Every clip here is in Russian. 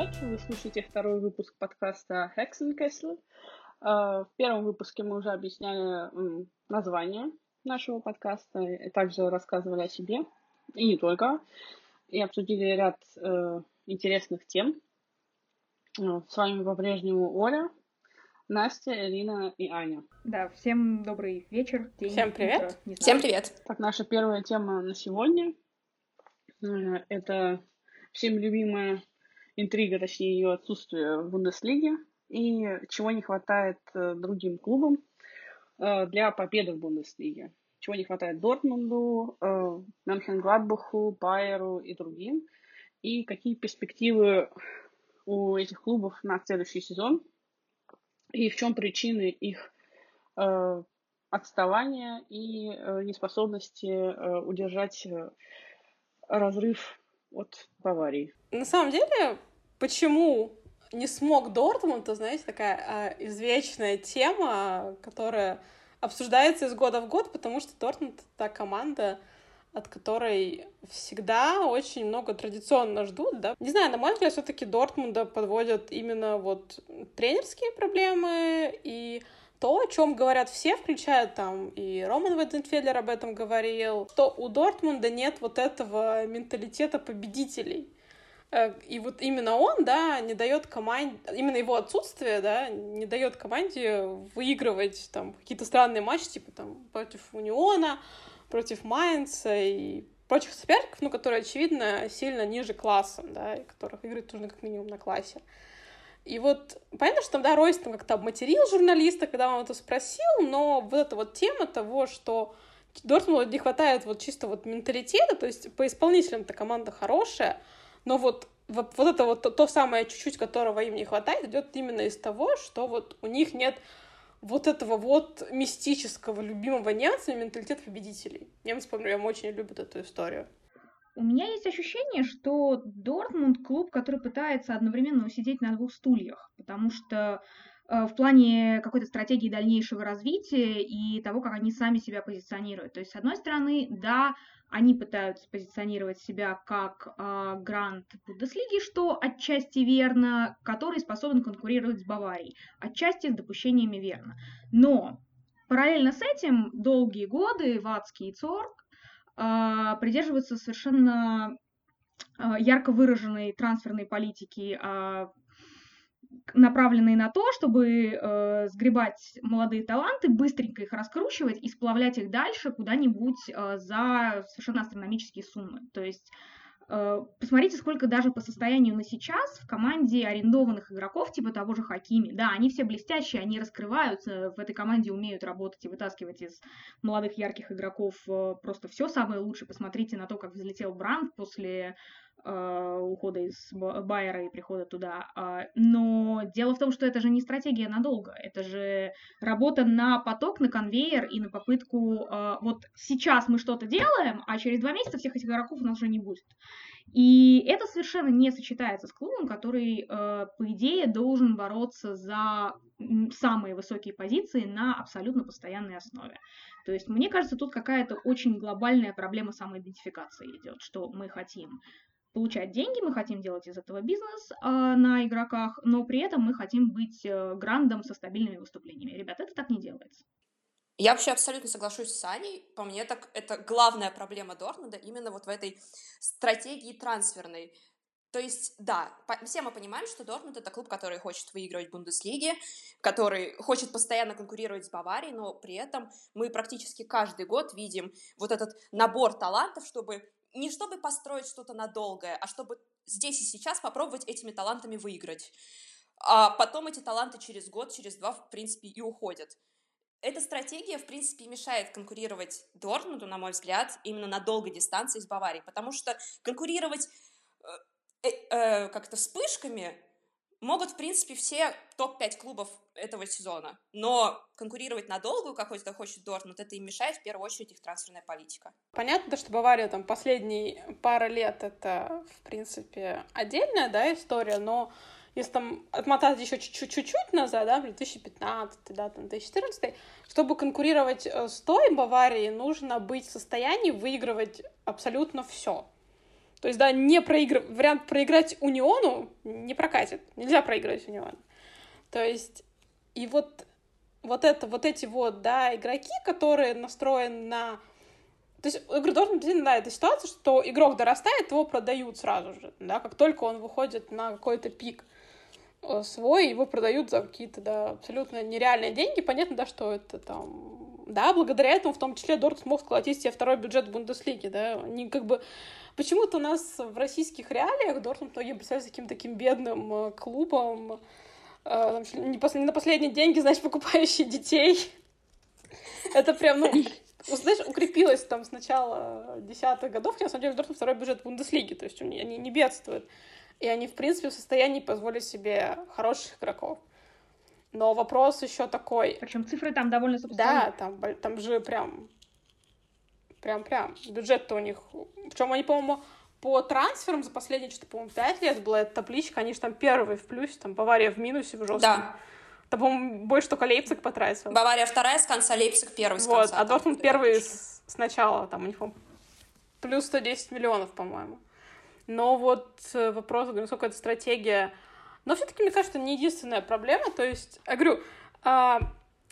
привет! Вы слушаете второй выпуск подкаста Hexenkessel. В первом выпуске мы уже объясняли название нашего подкаста, и также рассказывали о себе, и не только, и обсудили ряд э, интересных тем. Э, с вами по-прежнему Оля, Настя, Элина и Аня. Да, всем добрый вечер, день, Всем привет. Утро, всем привет. Так, наша первая тема на сегодня э, — это всем любимая интрига, точнее ее отсутствие в Бундеслиге и чего не хватает э, другим клубам э, для победы в Бундеслиге. Чего не хватает Дортмунду, э, Мюнхен-Гладбаху, Байеру и другим. И какие перспективы у этих клубов на следующий сезон. И в чем причины их отставания и неспособности удержать разрыв от Баварии. На самом деле, почему не смог Дортмунд, то, знаете, такая а, извечная тема, которая обсуждается из года в год, потому что Дортмунд — та команда, от которой всегда очень много традиционно ждут, да. Не знаю, на мой взгляд, все таки Дортмунда подводят именно вот тренерские проблемы и то, о чем говорят все, включая там и Роман Вейденфеллер об этом говорил, что у Дортмунда нет вот этого менталитета победителей. Э, и вот именно он, да, не дает команде, именно его отсутствие, да, не дает команде выигрывать там какие-то странные матчи, типа там против Униона, против Майнца и прочих соперников, ну, которые, очевидно, сильно ниже классом, да, и которых играть нужно как минимум на классе. И вот понятно, что да, Ройс там как-то обматерил журналиста, когда он это спросил, но вот эта вот тема того, что Дортмунду не хватает вот чисто вот менталитета, то есть по исполнителям-то команда хорошая, но вот, вот, вот это вот то, то самое чуть-чуть, которого им не хватает, идет именно из того, что вот у них нет вот этого вот мистического, любимого немцами менталитета победителей. Немцы, по прям очень любят эту историю. У меня есть ощущение, что Дортмунд клуб, который пытается одновременно усидеть на двух стульях, потому что э, в плане какой-то стратегии дальнейшего развития и того, как они сами себя позиционируют. То есть, с одной стороны, да, они пытаются позиционировать себя как э, грант Бундеслиги, что отчасти верно, который способен конкурировать с Баварией, отчасти с допущениями верно. Но параллельно с этим долгие годы Вацкий и Цорг э, придерживаются совершенно э, ярко выраженной трансферной политики направленные на то, чтобы э, сгребать молодые таланты, быстренько их раскручивать и сплавлять их дальше куда-нибудь э, за совершенно астрономические суммы. То есть э, посмотрите, сколько даже по состоянию на сейчас в команде арендованных игроков, типа того же Хакими. Да, они все блестящие, они раскрываются, в этой команде умеют работать и вытаскивать из молодых ярких игроков э, просто все самое лучшее. Посмотрите на то, как взлетел Бранд после ухода из Байера и прихода туда. А, но дело в том, что это же не стратегия надолго, это же работа на поток, на конвейер и на попытку а, вот сейчас мы что-то делаем, а через два месяца всех этих игроков у нас уже не будет. И это совершенно не сочетается с клубом, который, по идее, должен бороться за самые высокие позиции на абсолютно постоянной основе. То есть, мне кажется, тут какая-то очень глобальная проблема самоидентификации идет, что мы хотим получать деньги, мы хотим делать из этого бизнес э, на игроках, но при этом мы хотим быть э, грандом со стабильными выступлениями. Ребят, это так не делается. Я вообще абсолютно соглашусь с Аней. По мне, так это главная проблема Дортмунда именно вот в этой стратегии трансферной. То есть, да, все мы понимаем, что Дортмунд — это клуб, который хочет выигрывать в Бундеслиге, который хочет постоянно конкурировать с Баварией, но при этом мы практически каждый год видим вот этот набор талантов, чтобы не чтобы построить что-то надолгое, а чтобы здесь и сейчас попробовать этими талантами выиграть. А потом эти таланты через год, через два, в принципе, и уходят. Эта стратегия, в принципе, мешает конкурировать Дортмунду, на мой взгляд, именно на долгой дистанции с Баварией, потому что конкурировать э, э, э, как-то вспышками могут, в принципе, все топ-5 клубов этого сезона. Но конкурировать надолго, как это хочет Дортмунд, это им мешает в первую очередь их трансферная политика. Понятно, что Бавария там последние пара лет это, в принципе, отдельная, да, история, но если там отмотать еще чуть-чуть назад, да, 2015, да, там, 2014, чтобы конкурировать э, с той Баварией, нужно быть в состоянии выигрывать абсолютно все. То есть, да, не проигр... вариант проиграть Униону не прокатит. Нельзя проиграть Униону. То есть, и вот, вот это, вот эти вот, да, игроки, которые настроены на то есть, говорю, должен быть, да, эта ситуация, что игрок дорастает, его продают сразу же, да, как только он выходит на какой-то пик э, свой, его продают за какие-то, да, абсолютно нереальные деньги. Понятно, да, что это там... Да, благодаря этому в том числе Дорт смог сколотить себе второй бюджет Бундеслиги, да, они как бы... Почему-то у нас в российских реалиях Дортмунд многие представляют каким-то таким бедным э, клубом, э, не, на последние деньги, значит, покупающие детей. Это прям, ну, знаешь, укрепилась там с начала десятых годов, хотя, на самом деле, Дортмунд второй бюджет Бундеслиги, то есть они не бедствуют. И они, в принципе, в состоянии позволить себе хороших игроков. Но вопрос еще такой. Причем цифры там довольно Да, там, там же прям прям-прям. Бюджет-то у них... Причем они, по-моему, по трансферам за последние, что-то, по-моему, пять лет была эта табличка, они же там первые в плюсе, там Бавария в минусе в жестком. Да. Там, по-моему, больше только Лейпциг потратил. Бавария вторая с конца, Лейпциг первый с вот, конца. А Дортмунд первый с, с начала, там у них плюс 110 миллионов, по-моему. Но вот э, вопрос, насколько это стратегия... Но все-таки, мне кажется, не единственная проблема. То есть, я говорю, а,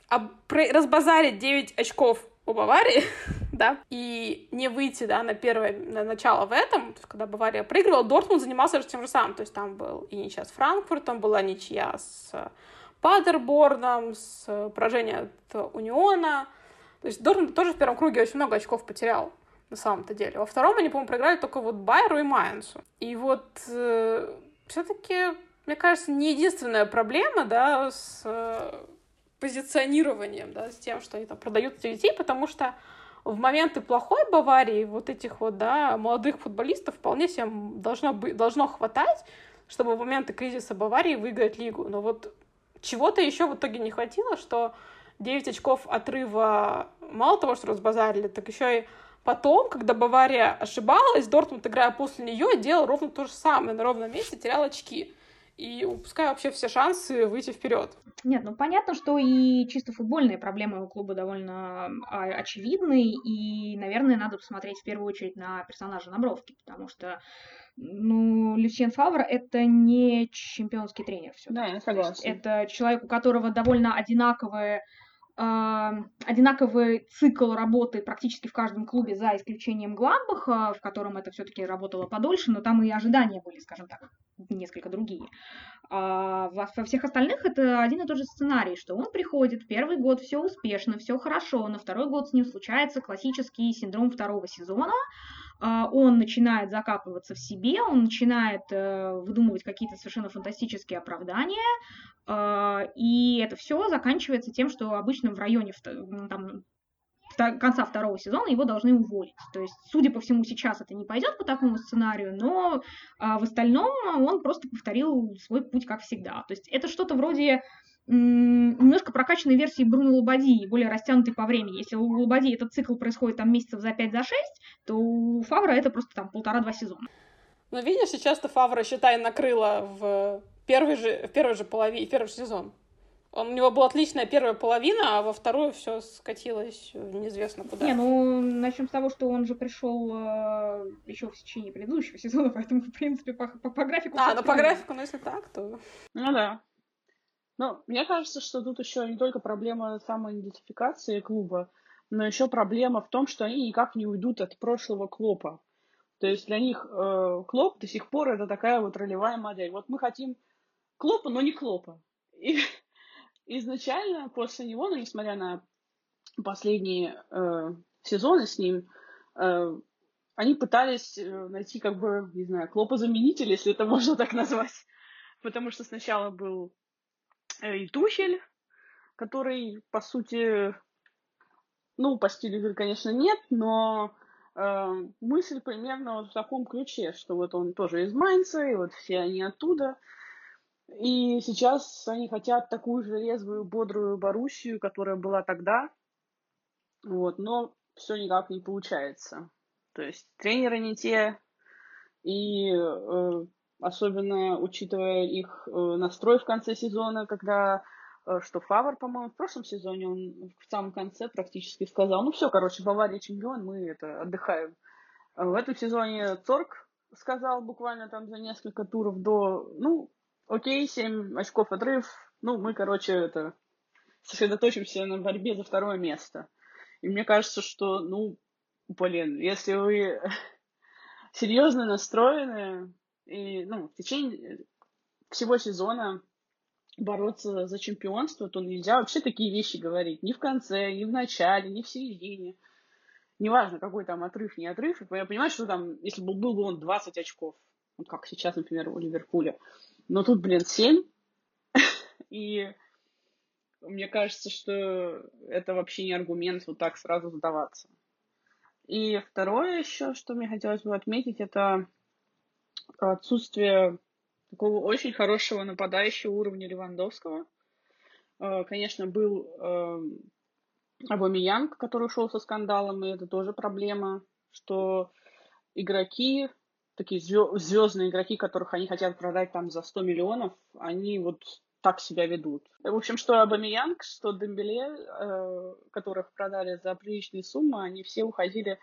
а, разбазарить 9 очков у Баварии, да, и не выйти, да, на первое на начало в этом, то есть, когда Бавария проигрывала, Дортмунд занимался тем же самым, то есть там был и ничья с Франкфуртом, была ничья с Падерборном, с поражением от Униона. То есть Дортмунд тоже в первом круге очень много очков потерял на самом-то деле. Во втором они, по-моему, проиграли только вот Байеру и Майенсу. И вот э, все-таки, мне кажется, не единственная проблема, да, с э, позиционированием, да, с тем, что они там продают детей, потому что в моменты плохой Баварии вот этих вот, да, молодых футболистов вполне себе должно, быть, должно хватать, чтобы в моменты кризиса Баварии выиграть лигу. Но вот чего-то еще в итоге не хватило, что 9 очков отрыва мало того, что разбазарили, так еще и потом, когда Бавария ошибалась, Дортмунд, играя после нее, делал ровно то же самое, на ровном месте терял очки. И упуская вообще все шансы выйти вперед. Нет, ну понятно, что и чисто футбольные проблемы у клуба довольно а, очевидны, и, наверное, надо посмотреть в первую очередь на персонажа Набровки, потому что ну, Люсьен Фавр — это не чемпионский тренер. Все да, я согласна. Это человек, у которого довольно одинаковые одинаковый цикл работы практически в каждом клубе, за исключением Гладбаха, в котором это все-таки работало подольше, но там и ожидания были, скажем так, несколько другие. А во всех остальных это один и тот же сценарий, что он приходит, первый год все успешно, все хорошо, на второй год с ним случается классический синдром второго сезона, он начинает закапываться в себе, он начинает э, выдумывать какие-то совершенно фантастические оправдания, а, и это все заканчивается тем, что обычно в районе там, конца второго сезона его должны уволить. То есть, судя по всему, сейчас это не пойдет по такому сценарию, но а, в остальном он просто повторил свой путь как всегда. То есть это что-то вроде немножко прокачанной версии Бруно Лободи, более растянутой по времени. Если у Лободи этот цикл происходит там месяцев за 5 за 6, то у Фавра это просто там полтора-два сезона. Ну, видишь, сейчас-то Фавра, считай, накрыла в первый же, в первой же половине, в первый сезон. Он, у него была отличная первая половина, а во вторую все скатилось неизвестно куда. Не, ну начнем с того, что он же пришел э, еще в течение предыдущего сезона, поэтому, в принципе, по, по, по графику... А, ну по графику, ну если так, то... Ну да. Ну, мне кажется, что тут еще не только проблема самоидентификации клуба, но еще проблема в том, что они никак не уйдут от прошлого Клопа. То есть для них э, Клоп до сих пор это такая вот ролевая модель. Вот мы хотим Клопа, но не Клопа. И изначально после него, ну, несмотря на последние э, сезоны с ним, э, они пытались э, найти, как бы, не знаю, Клопа-заменитель, если это можно так назвать. Потому что сначала был и Тухель, который, по сути, ну, по стилю игры, конечно, нет, но э, мысль примерно вот в таком ключе, что вот он тоже из Майнца, и вот все они оттуда. И сейчас они хотят такую же резвую, бодрую Боруссию, которая была тогда. Вот, но все никак не получается. То есть тренеры не те, и э, особенно учитывая их э, настрой в конце сезона, когда э, что Фавор, по-моему, в прошлом сезоне он в самом конце практически сказал, ну все, короче, Бавария чемпион, мы это отдыхаем. А в этом сезоне Цорг сказал буквально там за несколько туров до, ну, окей, 7 очков отрыв, ну, мы, короче, это, сосредоточимся на борьбе за второе место. И мне кажется, что, ну, блин, если вы серьезно настроены и, ну, в течение всего сезона бороться за чемпионство, то нельзя вообще такие вещи говорить. Ни в конце, ни в начале, ни в середине. Неважно, какой там отрыв, не отрыв. Я понимаю, что там, если бы был бы он 20 очков, вот как сейчас, например, у Ливерпуля. Но тут, блин, 7. И мне кажется, что это вообще не аргумент вот так сразу сдаваться. И второе еще, что мне хотелось бы отметить, это отсутствие такого очень хорошего нападающего уровня Левандовского. Э, конечно, был эм, Абамиянг, который ушел со скандалом, и это тоже проблема, что игроки, такие звездные игроки, которых они хотят продать там за 100 миллионов, они вот так себя ведут. В общем, что Абамиянг, что Дембеле, э, которых продали за приличные суммы, они все уходили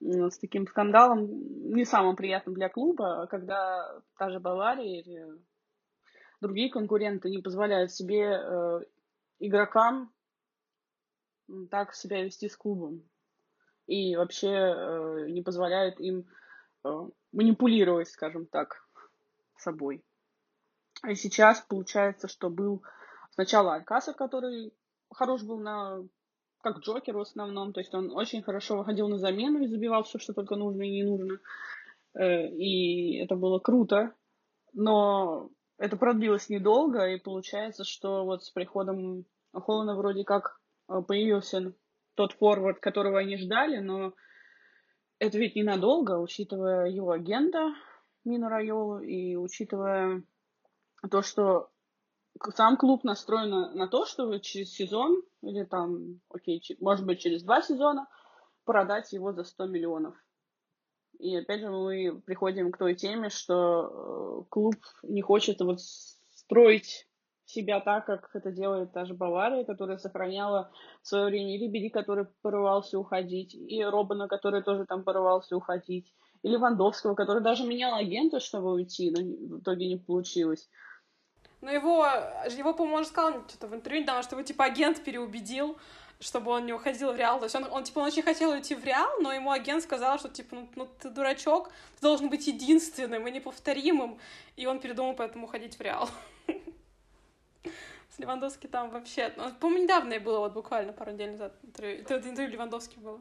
с таким скандалом, не самым приятным для клуба, когда та же Бавария или другие конкуренты не позволяют себе э, игрокам так себя вести с клубом. И вообще э, не позволяют им э, манипулировать, скажем так, собой. И сейчас получается, что был сначала Алькасар, который хорош был на как Джокер в основном. То есть он очень хорошо выходил на замену и забивал все, что только нужно и не нужно. Э, и это было круто. Но это продлилось недолго, и получается, что вот с приходом Холлана вроде как э, появился тот форвард, которого они ждали, но это ведь ненадолго, учитывая его агента Мину Райолу и учитывая то, что сам клуб настроен на, то, чтобы через сезон или там, окей, может быть, через два сезона продать его за 100 миллионов. И опять же мы приходим к той теме, что э, клуб не хочет вот строить себя так, как это делает та же Бавария, которая сохраняла в свое время и который порывался уходить, и Робана, который тоже там порывался уходить, и Левандовского, который даже менял агента, чтобы уйти, но в итоге не получилось. Но его, его по-моему, сказал что-то в интервью недавно, что его, типа, агент переубедил, чтобы он не уходил в Реал. То есть он, он, типа, он очень хотел уйти в Реал, но ему агент сказал, что, типа, ну, ну ты дурачок, ты должен быть единственным и неповторимым. И он передумал поэтому уходить в Реал. С Левандовски там вообще... Ну, по-моему, недавно было, вот буквально пару недель назад. Интервью, интервью Левандовски было.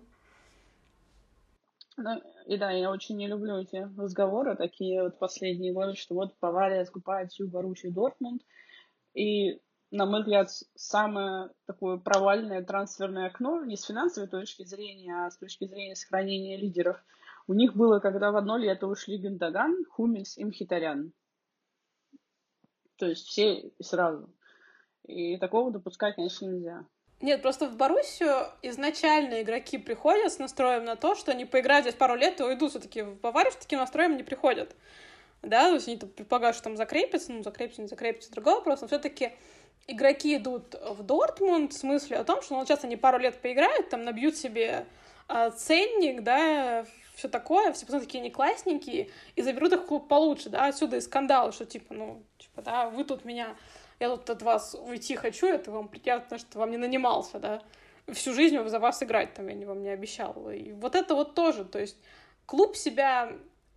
Ну, и да, я очень не люблю эти разговоры, такие вот последние годы, что вот Бавария скупает всю Боруссию Дортмунд. И, на мой взгляд, самое такое провальное трансферное окно, не с финансовой точки зрения, а с точки зрения сохранения лидеров, у них было, когда в одно лето ушли Гендаган, Хумельс и Мхитарян. То есть все сразу. И такого допускать, конечно, нельзя. Нет, просто в Боруссию изначально игроки приходят с настроем на то, что они поиграют здесь пару лет и уйдут. Все-таки в Баварию с таким настроем не приходят. Да, то есть они предполагают, что там закрепятся, ну, закрепятся, не закрепятся, другой вопрос, но все-таки игроки идут в Дортмунд в смысле о том, что ну, сейчас они пару лет поиграют, там набьют себе э, ценник, да, все такое, все потом такие не классненькие, и заберут их в клуб получше, да, отсюда и скандал, что типа, ну, типа, да, вы тут меня я тут от вас уйти хочу, это вам приятно, что вам не нанимался, да, всю жизнь за вас играть, там, я вам не обещал. И вот это вот тоже, то есть клуб себя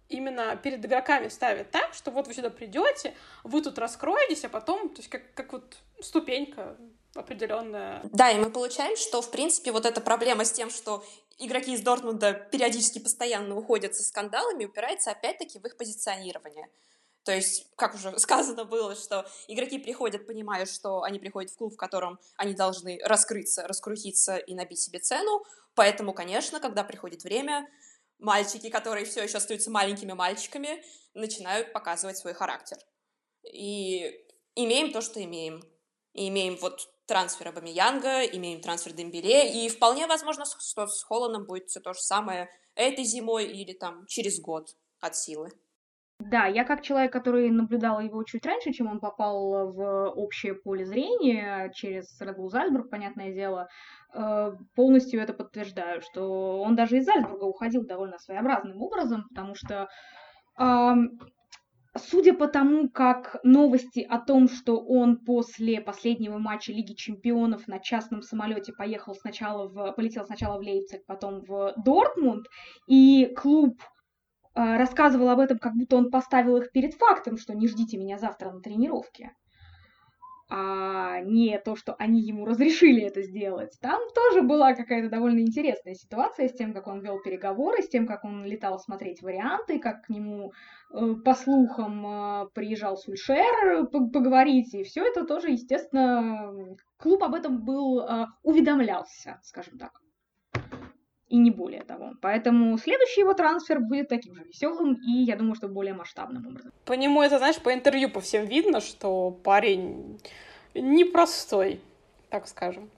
именно перед игроками ставит так, что вот вы сюда придете, вы тут раскроетесь, а потом, то есть как, как вот ступенька определенная. Да, и мы получаем, что, в принципе, вот эта проблема с тем, что игроки из Дортмунда периодически постоянно уходят со скандалами, упирается опять-таки в их позиционирование. То есть, как уже сказано было, что игроки приходят, понимая, что они приходят в клуб, в котором они должны раскрыться, раскрутиться и набить себе цену. Поэтому, конечно, когда приходит время, мальчики, которые все еще остаются маленькими мальчиками, начинают показывать свой характер. И имеем то, что имеем. И имеем вот трансфер Абамиянга, имеем трансфер Дембеле, и вполне возможно, что с Холландом будет все то же самое этой зимой или там через год от силы. Да, я как человек, который наблюдал его чуть раньше, чем он попал в общее поле зрения через Red Bull Зальцбург, понятное дело, э, полностью это подтверждаю, что он даже из Зальцбурга уходил довольно своеобразным образом, потому что Судя по тому, как новости о том, что он после последнего матча Лиги Чемпионов на частном самолете поехал сначала в, полетел сначала в Лейпциг, потом в Дортмунд, и клуб рассказывал об этом, как будто он поставил их перед фактом, что не ждите меня завтра на тренировке а не то, что они ему разрешили это сделать. Там тоже была какая-то довольно интересная ситуация с тем, как он вел переговоры, с тем, как он летал смотреть варианты, как к нему, э, по слухам, э, приезжал Сульшер поговорить, и все это тоже, естественно, клуб об этом был, э, уведомлялся, скажем так. И не более того. Поэтому следующий его трансфер будет таким же веселым и, я думаю, что более масштабным образом. По нему это, знаешь, по интервью по всем видно, что парень непростой, так скажем.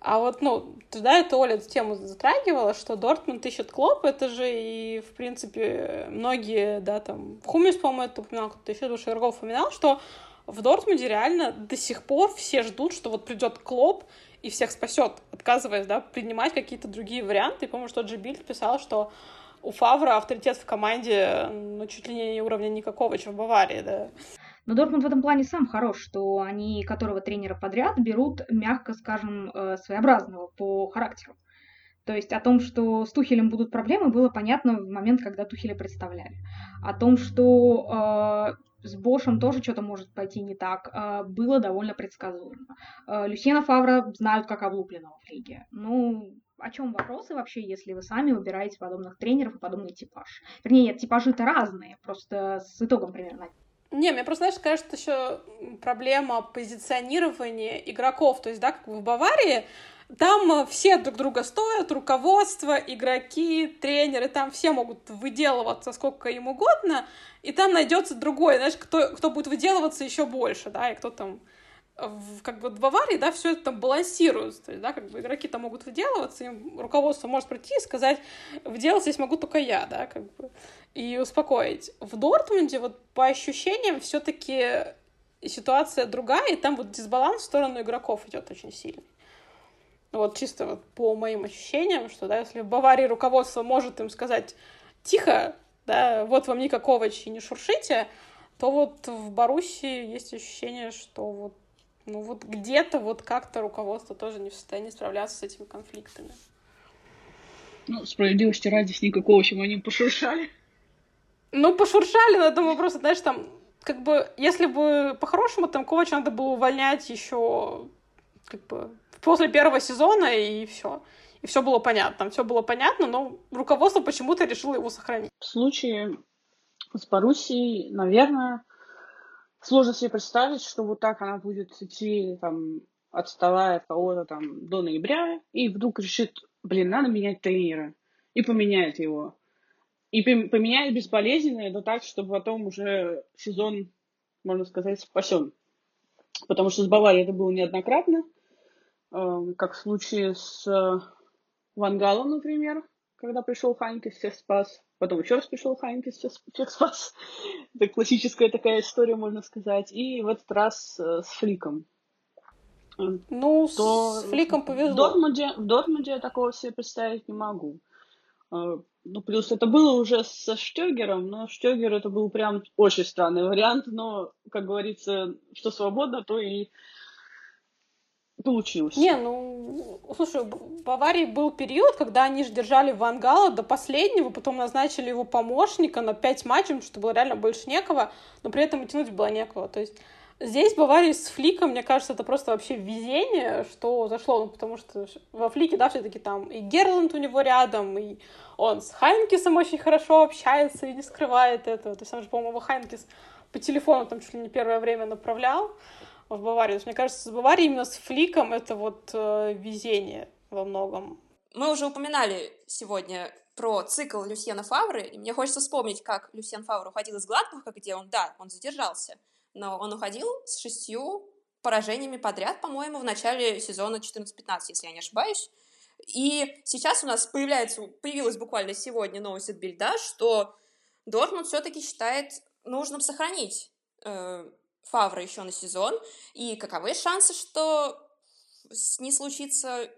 А вот, ну, тогда это Оля эту тему затрагивала, что Дортмунд ищет Клоп, это же и, в принципе, многие, да, там, Хумис, по-моему, это упоминал, кто-то еще, Иргов упоминал, что в Дортмунде реально до сих пор все ждут, что вот придет Клоп и всех спасет, отказываясь, да, принимать какие-то другие варианты. И помню, что Джи Бильд писал, что у Фавра авторитет в команде, ну, чуть ли не уровня никакого, чем в Баварии, да. Но Дортмунд в этом плане сам хорош, что они которого тренера подряд берут, мягко скажем, э, своеобразного по характеру. То есть о том, что с Тухелем будут проблемы, было понятно в момент, когда Тухеля представляли. О том, что э, с Бошем тоже что-то может пойти не так, э, было довольно предсказуемо. Э, Люсьена Фавра знают как облупленного в лиге. Ну, о чем вопросы вообще, если вы сами выбираете подобных тренеров и подобный типаж? Вернее, нет, типажи-то разные, просто с итогом примерно не, мне просто, знаешь, кажется, еще проблема позиционирования игроков. То есть, да, как в Баварии, там э, все друг друга стоят, руководство, игроки, тренеры, там все могут выделываться сколько им угодно, и там найдется другой, знаешь, кто, кто будет выделываться еще больше, да, и кто там в, как бы в Баварии, да, все это там балансируется, то есть, да, как бы игроки там могут выделываться, им руководство может прийти и сказать, выделаться здесь могу только я, да, как бы, и успокоить. В Дортмунде вот по ощущениям все-таки ситуация другая, и там вот дисбаланс в сторону игроков идет очень сильный. Вот чисто вот по моим ощущениям, что, да, если в Баварии руководство может им сказать тихо, да, вот вам никакого и не шуршите, то вот в Боруссии есть ощущение, что вот ну вот где-то вот как-то руководство тоже не в состоянии справляться с этими конфликтами. Ну, справедливости ради, с никакого, чем они пошуршали. Ну, пошуршали, но я думаю, просто, знаешь, там, как бы, если бы по-хорошему, там, Ковача надо было увольнять еще, как бы, после первого сезона, и все. И все было понятно. Все было понятно, но руководство почему-то решило его сохранить. В случае с Боруссией, наверное, сложно себе представить, что вот так она будет идти, там, отставая от кого-то там до ноября, и вдруг решит, блин, надо менять тренера, и поменяет его. И поменяет безболезненно, но так, чтобы потом уже сезон, можно сказать, спасен. Потому что с Баварией это было неоднократно, как в случае с э, Вангалом, например, когда пришел Ханьке, всех спас. Потом еще раз пришел Хайнке, всех спас. Это классическая такая история, можно сказать. И в этот раз э, с Фликом. Ну, то с Фликом повезло. В Дортмунде, в Дортмунде я такого себе представить не могу. Э, ну, плюс это было уже со Штегером, но Штегер это был прям очень странный вариант, но, как говорится, что свободно, то и получилось. Не, ну, слушай, в Баварии был период, когда они же держали Вангала до последнего, потом назначили его помощника на пять матчей, что было реально больше некого, но при этом и тянуть было некого. То есть здесь Баварии с Фликом, мне кажется, это просто вообще везение, что зашло, ну, потому что во Флике, да, все-таки там и Герланд у него рядом, и он с Хайнкисом очень хорошо общается и не скрывает этого. То есть он же, по-моему, Хайнкис по телефону там чуть ли не первое время направлял в Баварии. мне кажется, с Баварией именно с Фликом это вот э, везение во многом. Мы уже упоминали сегодня про цикл Люсьена Фавры, и мне хочется вспомнить, как Люсьен Фавр уходил из Гладбаха, где он, да, он задержался, но он уходил с шестью поражениями подряд, по-моему, в начале сезона 14-15, если я не ошибаюсь. И сейчас у нас появляется, появилась буквально сегодня новость от Бильда, что Дортмунд все-таки считает нужным сохранить э, Фавра еще на сезон, и каковы шансы, что не случится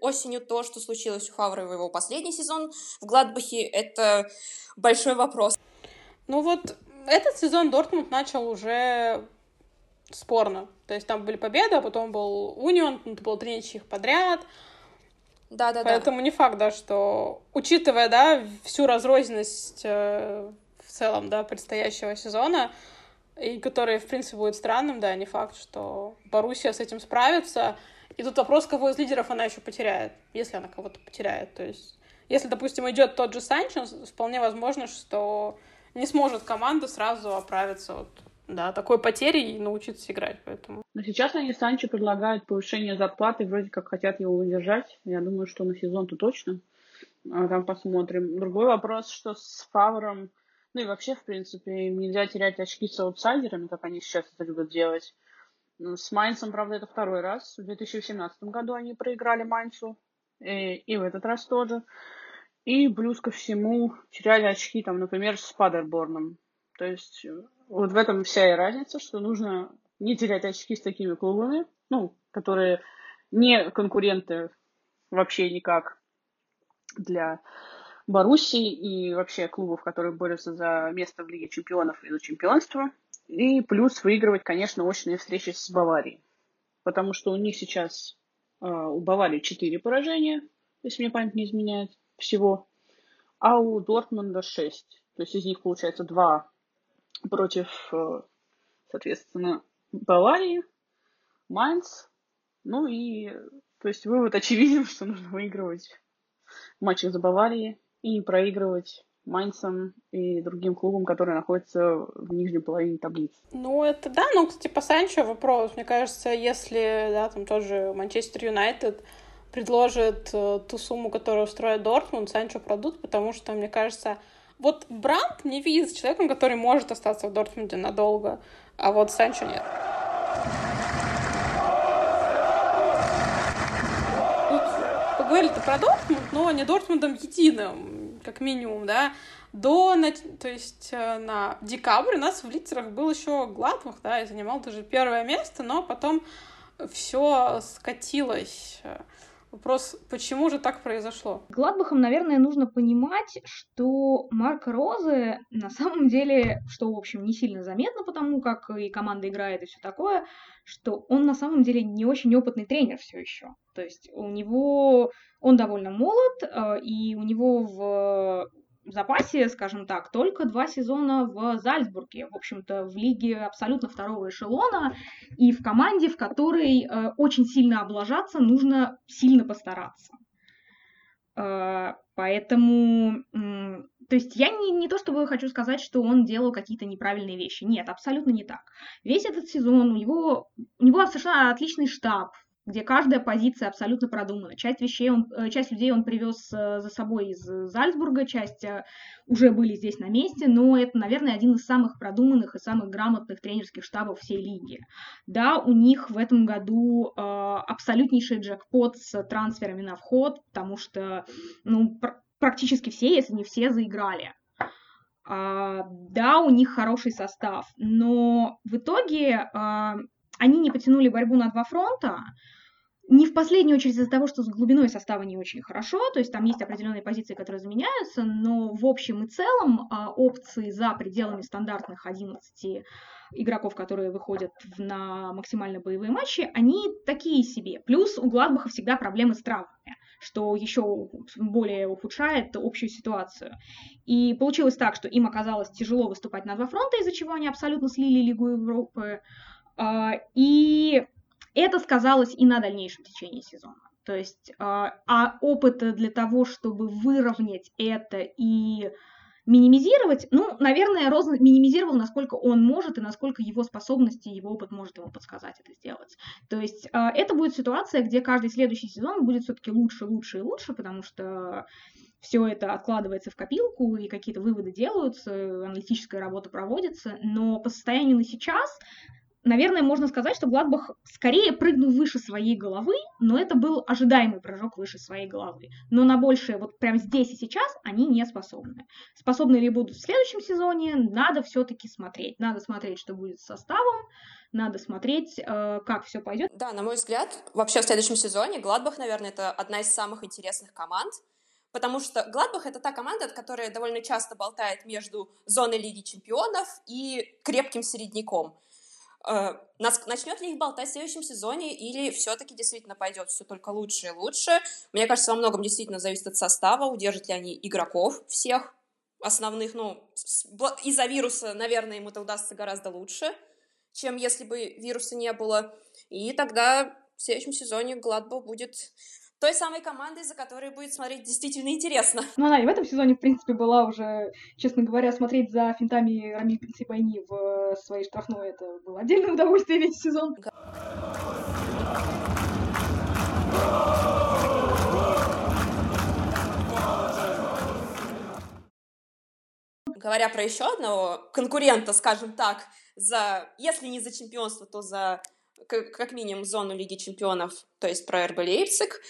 осенью то, что случилось у Фавра в его последний сезон в Гладбахе, это большой вопрос. Ну вот этот сезон Дортмунд начал уже спорно. То есть там были победы, а потом был Унион, это было три ничьих подряд. Да, да, Поэтому да. не факт, да, что, учитывая, да, всю разрозненность э, в целом, да, предстоящего сезона, и который, в принципе, будет странным, да, не факт, что Боруссия с этим справится. И тут вопрос, кого из лидеров она еще потеряет, если она кого-то потеряет. То есть, если, допустим, идет тот же Санчо, вполне возможно, что не сможет команда сразу оправиться от да, такой потери и научиться играть, поэтому. Но сейчас они Санчо предлагают повышение зарплаты, вроде как хотят его удержать. Я думаю, что на сезон-то точно. А там посмотрим. Другой вопрос, что с Фавором, ну и вообще, в принципе, нельзя терять очки с аутсайдерами, как они сейчас это любят делать. Ну, с Майнцем, правда, это второй раз. В 2017 году они проиграли Майнцу. И, и в этот раз тоже. И плюс ко всему теряли очки, там, например, с Падерборном. То есть вот в этом вся и разница, что нужно не терять очки с такими клубами, ну, которые не конкуренты вообще никак для Боруссии и вообще клубов, которые борются за место в Лиге чемпионов и за чемпионство. И плюс выигрывать, конечно, очные встречи с Баварией. Потому что у них сейчас э, у Баварии 4 поражения, если мне память не изменяет, всего. А у Дортмунда 6. То есть из них получается 2 против, э, соответственно, Баварии, Майнц. Ну и, то есть вывод очевиден, что нужно выигрывать матчи за Баварией и проигрывать Майнцам и другим клубам, которые находятся в нижней половине таблицы. Ну, это да, ну, кстати, по Санчо вопрос. Мне кажется, если, да, там тоже Манчестер Юнайтед предложит э, ту сумму, которую устроит Дортмунд, Санчо продут, потому что, мне кажется, вот Бранд не видит человеком, который может остаться в Дортмунде надолго, а вот Санчо нет. Поговорили-то про Дортмунд, но не Дортмундом единым, как минимум, да. До, то есть э, на декабрь у нас в лидерах был еще Гладбах, да, и занимал даже первое место, но потом все скатилось. Вопрос, почему же так произошло? Гладбахом, наверное, нужно понимать, что Марк Розе на самом деле, что, в общем, не сильно заметно, потому как и команда играет и все такое, что он на самом деле не очень опытный тренер все еще. То есть у него он довольно молод, э, и у него в запасе, скажем так, только два сезона в Зальцбурге, в общем-то, в лиге абсолютно второго эшелона, и в команде, в которой э, очень сильно облажаться, нужно сильно постараться. Э, поэтому, то есть я не, не то чтобы хочу сказать, что он делал какие-то неправильные вещи. Нет, абсолютно не так. Весь этот сезон у него, у него совершенно отличный штаб, где каждая позиция абсолютно продумана. Часть вещей он, э, часть людей он привез э, за собой из Зальцбурга, часть э, уже были здесь на месте, но это, наверное, один из самых продуманных и самых грамотных тренерских штабов всей лиги. Да, у них в этом году э, абсолютнейший джекпот с трансферами на вход, потому что ну, пр- практически все, если не все, заиграли. А, да, у них хороший состав, но в итоге а, они не потянули борьбу на два фронта, не в последнюю очередь из-за того, что с глубиной состава не очень хорошо, то есть там есть определенные позиции, которые заменяются, но в общем и целом а, опции за пределами стандартных 11 игроков, которые выходят на максимально боевые матчи, они такие себе. Плюс у Гладбаха всегда проблемы с травмами, что еще более ухудшает общую ситуацию. И получилось так, что им оказалось тяжело выступать на два фронта, из-за чего они абсолютно слили Лигу Европы. А, и это сказалось и на дальнейшем течении сезона. То есть, а, а опыта для того, чтобы выровнять это и минимизировать, ну, наверное, Роз минимизировал, насколько он может и насколько его способности, его опыт может ему подсказать это сделать. То есть а, это будет ситуация, где каждый следующий сезон будет все-таки лучше, лучше и лучше, потому что все это откладывается в копилку, и какие-то выводы делаются, аналитическая работа проводится, но по состоянию на сейчас наверное, можно сказать, что Гладбах скорее прыгнул выше своей головы, но это был ожидаемый прыжок выше своей головы. Но на большее вот прямо здесь и сейчас они не способны. Способны ли будут в следующем сезоне, надо все-таки смотреть. Надо смотреть, что будет с составом, надо смотреть, э, как все пойдет. Да, на мой взгляд, вообще в следующем сезоне Гладбах, наверное, это одна из самых интересных команд, потому что Гладбах — это та команда, которая довольно часто болтает между зоной Лиги Чемпионов и крепким середняком. Э, начнет ли их болтать в следующем сезоне или все-таки действительно пойдет все только лучше и лучше? Мне кажется, во многом действительно зависит от состава, удержат ли они игроков всех основных. Ну, из-за вируса, наверное, им это удастся гораздо лучше, чем если бы вируса не было. И тогда в следующем сезоне Гладбо будет той самой командой, за которой будет смотреть действительно интересно. Ну, она и в этом сезоне, в принципе, была уже, честно говоря, смотреть за финтами Рами Пенсипайни в своей штрафной, это было отдельное удовольствие весь сезон. Говоря про еще одного конкурента, скажем так, за, если не за чемпионство, то за как минимум зону Лиги Чемпионов, то есть про РБ Лейпциг,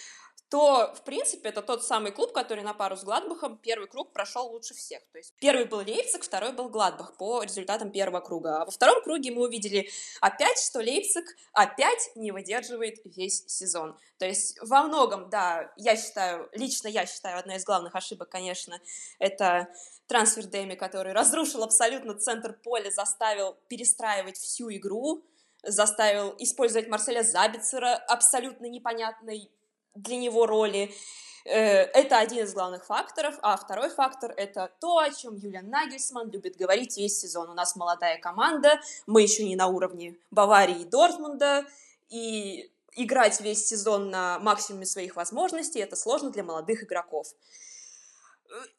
то, в принципе, это тот самый клуб, который на пару с Гладбахом первый круг прошел лучше всех. То есть первый был Лейпциг, второй был Гладбах по результатам первого круга. А во втором круге мы увидели опять, что Лейпциг опять не выдерживает весь сезон. То есть во многом, да, я считаю, лично я считаю, одна из главных ошибок, конечно, это трансфер Дэми, который разрушил абсолютно центр поля, заставил перестраивать всю игру, заставил использовать Марселя Забицера абсолютно непонятной для него роли. Э, это один из главных факторов, а второй фактор — это то, о чем Юлиан Нагельсман любит говорить весь сезон. У нас молодая команда, мы еще не на уровне Баварии и Дортмунда, и играть весь сезон на максимуме своих возможностей — это сложно для молодых игроков.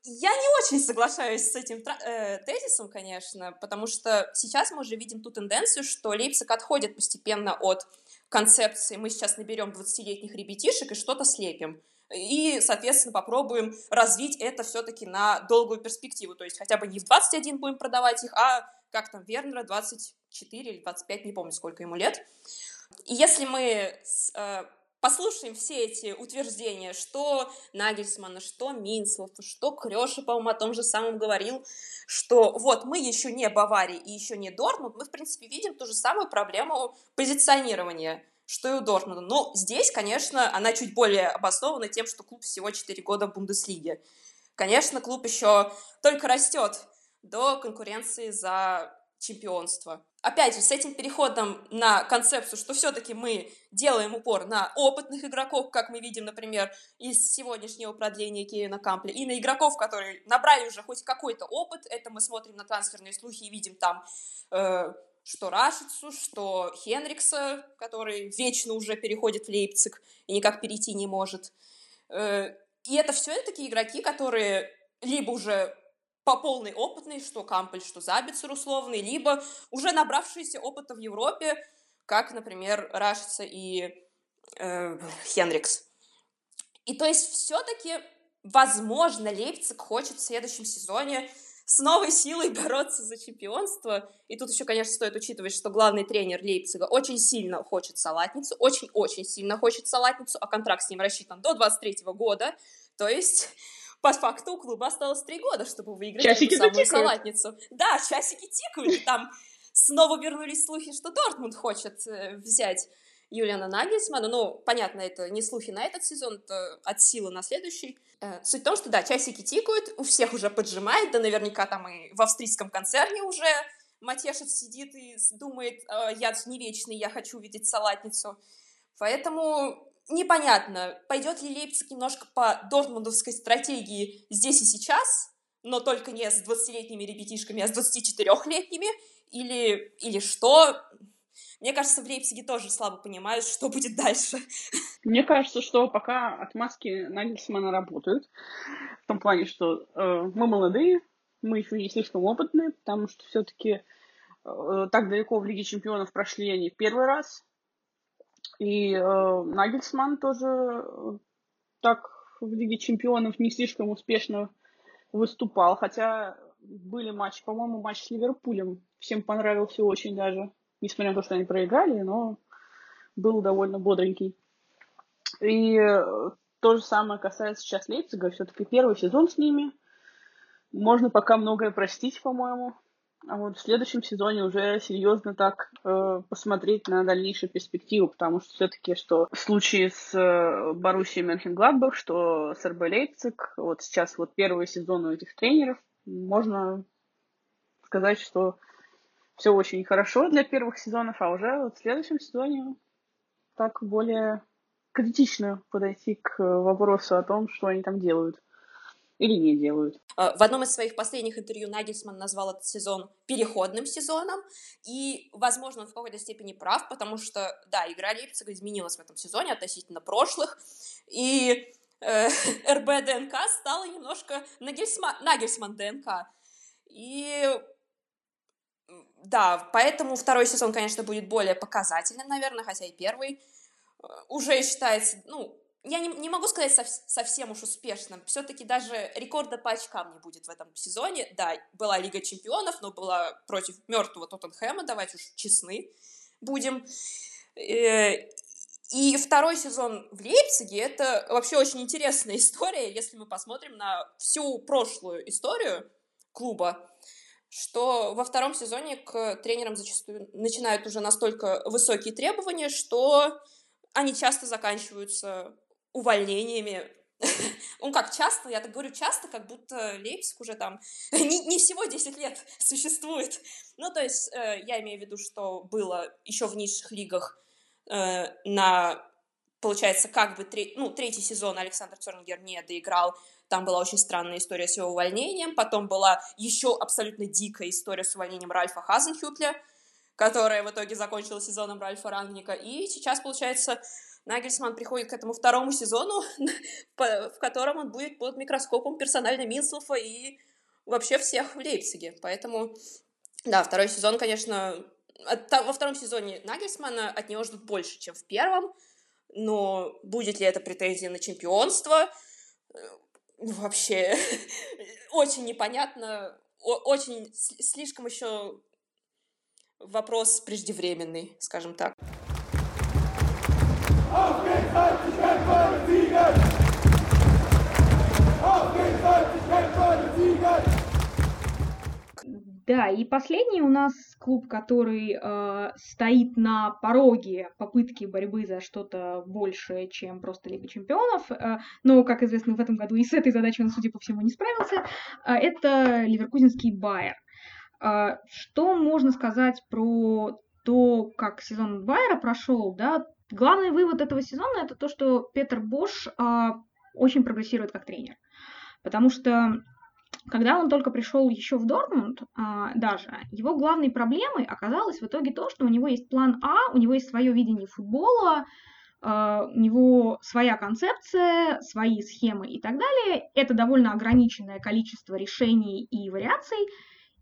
Я не очень соглашаюсь с этим э, тезисом, конечно, потому что сейчас мы уже видим ту тенденцию, что Лейпциг отходит постепенно от концепции «мы сейчас наберем 20-летних ребятишек и что-то слепим». И, соответственно, попробуем развить это все-таки на долгую перспективу. То есть хотя бы не в 21 будем продавать их, а как там Вернера 24 или 25, не помню, сколько ему лет. И если мы э, послушаем все эти утверждения, что Нагельсмана, что Минцлов, что Крёша, по-моему, о том же самом говорил, что вот мы еще не Бавария и еще не Дортмунд, мы, в принципе, видим ту же самую проблему позиционирования, что и у Дортмунда. Но здесь, конечно, она чуть более обоснована тем, что клуб всего 4 года в Бундеслиге. Конечно, клуб еще только растет до конкуренции за чемпионство. Опять же, с этим переходом на концепцию, что все-таки мы делаем упор на опытных игроков, как мы видим, например, из сегодняшнего продления Кевина Кампли, и на игроков, которые набрали уже хоть какой-то опыт, это мы смотрим на трансферные слухи и видим там э, что Рашицу, что Хенрикса, который вечно уже переходит в Лейпциг и никак перейти не может. Э, и это все такие игроки, которые либо уже по полной опытной, что Кампель, что Забицер условный, либо уже набравшиеся опыта в Европе, как, например, Рашица и э, Хенрикс. И то есть все-таки, возможно, Лейпциг хочет в следующем сезоне с новой силой бороться за чемпионство. И тут еще, конечно, стоит учитывать, что главный тренер Лейпцига очень сильно хочет салатницу, очень-очень сильно хочет салатницу, а контракт с ним рассчитан до 23 года. То есть по факту у клуба осталось три года, чтобы выиграть часики эту самую салатницу. Да, часики тикают, и там снова вернулись слухи, что Дортмунд хочет э, взять Юлиана Нагельсмана. Ну, понятно, это не слухи на этот сезон, это от силы на следующий. Э, суть в том, что, да, часики тикают, у всех уже поджимает, да наверняка там и в австрийском концерне уже Матешец сидит и думает, «Э, я не вечный, я хочу видеть салатницу. Поэтому непонятно, пойдет ли Лейпциг немножко по дортмундовской стратегии здесь и сейчас, но только не с 20-летними ребятишками, а с 24-летними, или, или что. Мне кажется, в Лейпциге тоже слабо понимают, что будет дальше. Мне кажется, что пока отмазки Нагельсмана работают, в том плане, что э, мы молодые, мы еще не слишком опытные, потому что все-таки э, так далеко в Лиге Чемпионов прошли они первый раз, и э, Нагельсман тоже э, так в Лиге Чемпионов не слишком успешно выступал, хотя были матчи, по-моему, матч с Ливерпулем всем понравился очень даже. несмотря на то, что они проиграли, но был довольно бодренький. И э, то же самое касается сейчас Лейпцига. Все-таки первый сезон с ними. Можно пока многое простить, по-моему. А вот в следующем сезоне уже серьезно так э, посмотреть на дальнейшую перспективу, потому что все-таки, что в случае с э, Боруссией Мюнхенгладбах, что с РБ Лейпциг, вот сейчас вот первый сезон у этих тренеров, можно сказать, что все очень хорошо для первых сезонов, а уже вот в следующем сезоне так более критично подойти к вопросу о том, что они там делают или не делают. А, в одном из своих последних интервью Нагельсман назвал этот сезон переходным сезоном, и, возможно, он в какой-то степени прав, потому что, да, игра Лейпцига изменилась в этом сезоне относительно прошлых, и э, РБ ДНК стала немножко Нагельсман, Нагельсман ДНК. И да, поэтому второй сезон, конечно, будет более показательным, наверное, хотя и первый э, уже считается, ну, я не, не могу сказать сов, совсем уж успешным. Все-таки даже рекорда по очкам не будет в этом сезоне. Да, была Лига Чемпионов, но была против мертвого Тоттенхэма, давайте уж честны будем. Э, и второй сезон в Лейпциге — это вообще очень интересная история, если мы посмотрим на всю прошлую историю клуба, что во втором сезоне к тренерам зачастую начинают уже настолько высокие требования, что они часто заканчиваются увольнениями. Ну как часто, я так говорю часто, как будто Лейпциг уже там не, не всего 10 лет существует. Ну то есть э, я имею в виду, что было еще в низших лигах э, на, получается, как бы тре- ну, третий сезон Александр Цернгер не доиграл, там была очень странная история с его увольнением, потом была еще абсолютно дикая история с увольнением Ральфа Хазенхютля, которая в итоге закончилась сезоном Ральфа Рангника, и сейчас, получается, Нагельсман приходит к этому второму сезону, в котором он будет под микроскопом персонально Минслофа и вообще всех в Лейпциге. Поэтому, да, второй сезон, конечно... Во втором сезоне Нагельсмана от него ждут больше, чем в первом, но будет ли это претензия на чемпионство? Э, вообще очень непонятно, очень слишком еще вопрос преждевременный, скажем так. Да, и последний у нас клуб, который э, стоит на пороге попытки борьбы за что-то большее, чем просто Лига Чемпионов, э, но, как известно, в этом году и с этой задачей он, судя по всему, не справился, э, это Ливеркузинский Байер. Э, что можно сказать про то, как сезон Байера прошел, да, главный вывод этого сезона это то, что Петр Бош э, очень прогрессирует как тренер. Потому что когда он только пришел еще в Дортмунд, а, даже, его главной проблемой оказалось в итоге то, что у него есть план А, у него есть свое видение футбола, а, у него своя концепция, свои схемы и так далее. Это довольно ограниченное количество решений и вариаций,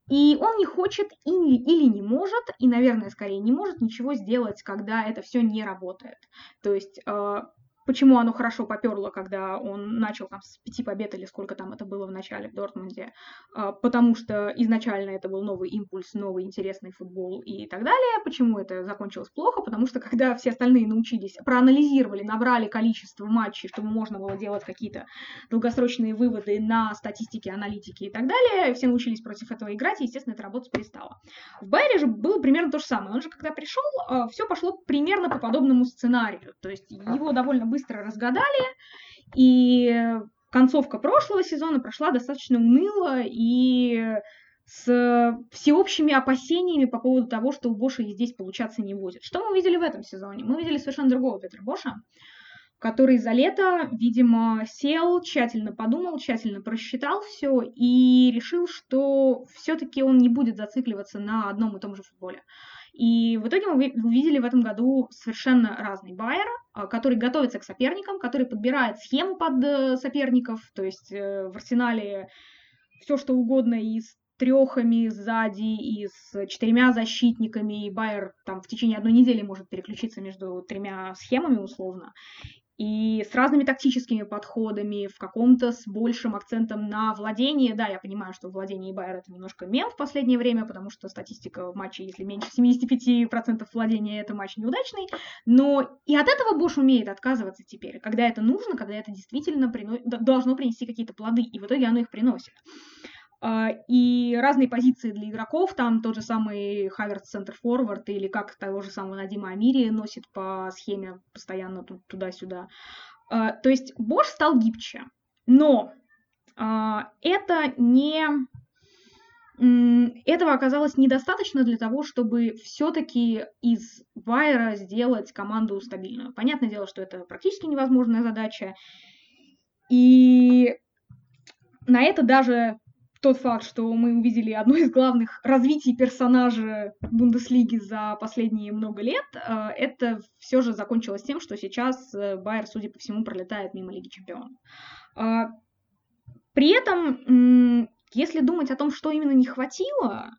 и он не хочет или, или не может, и, наверное, скорее не может ничего сделать, когда это все не работает. То есть а, почему оно хорошо поперло, когда он начал там с пяти побед или сколько там это было в начале в Дортмунде, а, потому что изначально это был новый импульс, новый интересный футбол и так далее. Почему это закончилось плохо? Потому что когда все остальные научились, проанализировали, набрали количество матчей, чтобы можно было делать какие-то долгосрочные выводы на статистике, аналитике и так далее, все научились против этого играть, и, естественно, это работать перестало. В Байере же было примерно то же самое. Он же, когда пришел, а, все пошло примерно по подобному сценарию. То есть его довольно быстро разгадали, и концовка прошлого сезона прошла достаточно уныло и с всеобщими опасениями по поводу того, что у Боша здесь получаться не будет. Что мы увидели в этом сезоне? Мы увидели совершенно другого Петра Боша, который за лето, видимо, сел, тщательно подумал, тщательно просчитал все и решил, что все-таки он не будет зацикливаться на одном и том же футболе. И в итоге мы увидели в этом году совершенно разный Байер, а, который готовится к соперникам, который подбирает схему под э, соперников, то есть э, в арсенале все что угодно и с трехами сзади, и с четырьмя защитниками, и Байер там в течение одной недели может переключиться между тремя схемами условно. И с разными тактическими подходами, в каком-то с большим акцентом на владение. Да, я понимаю, что владение Байер это немножко мем в последнее время, потому что статистика в матче, если меньше 75% владения, это матч неудачный. Но и от этого Бош умеет отказываться теперь, когда это нужно, когда это действительно прино... должно принести какие-то плоды, и в итоге оно их приносит. А, и разные позиции для игроков, там тот же самый Хаверс центр форвард или как того же самого Надима Амири носит по схеме постоянно туда-сюда. А, то есть Бош стал гибче, но а, это не этого оказалось недостаточно для того, чтобы все-таки из Вайера сделать команду стабильную. Понятное дело, что это практически невозможная задача. И на это даже тот факт, что мы увидели одно из главных развитий персонажа Бундеслиги за последние много лет, э, это все же закончилось тем, что сейчас э, Байер, судя по всему, пролетает мимо Лиги Чемпионов. Э, при этом, если думать о том, что именно не хватило,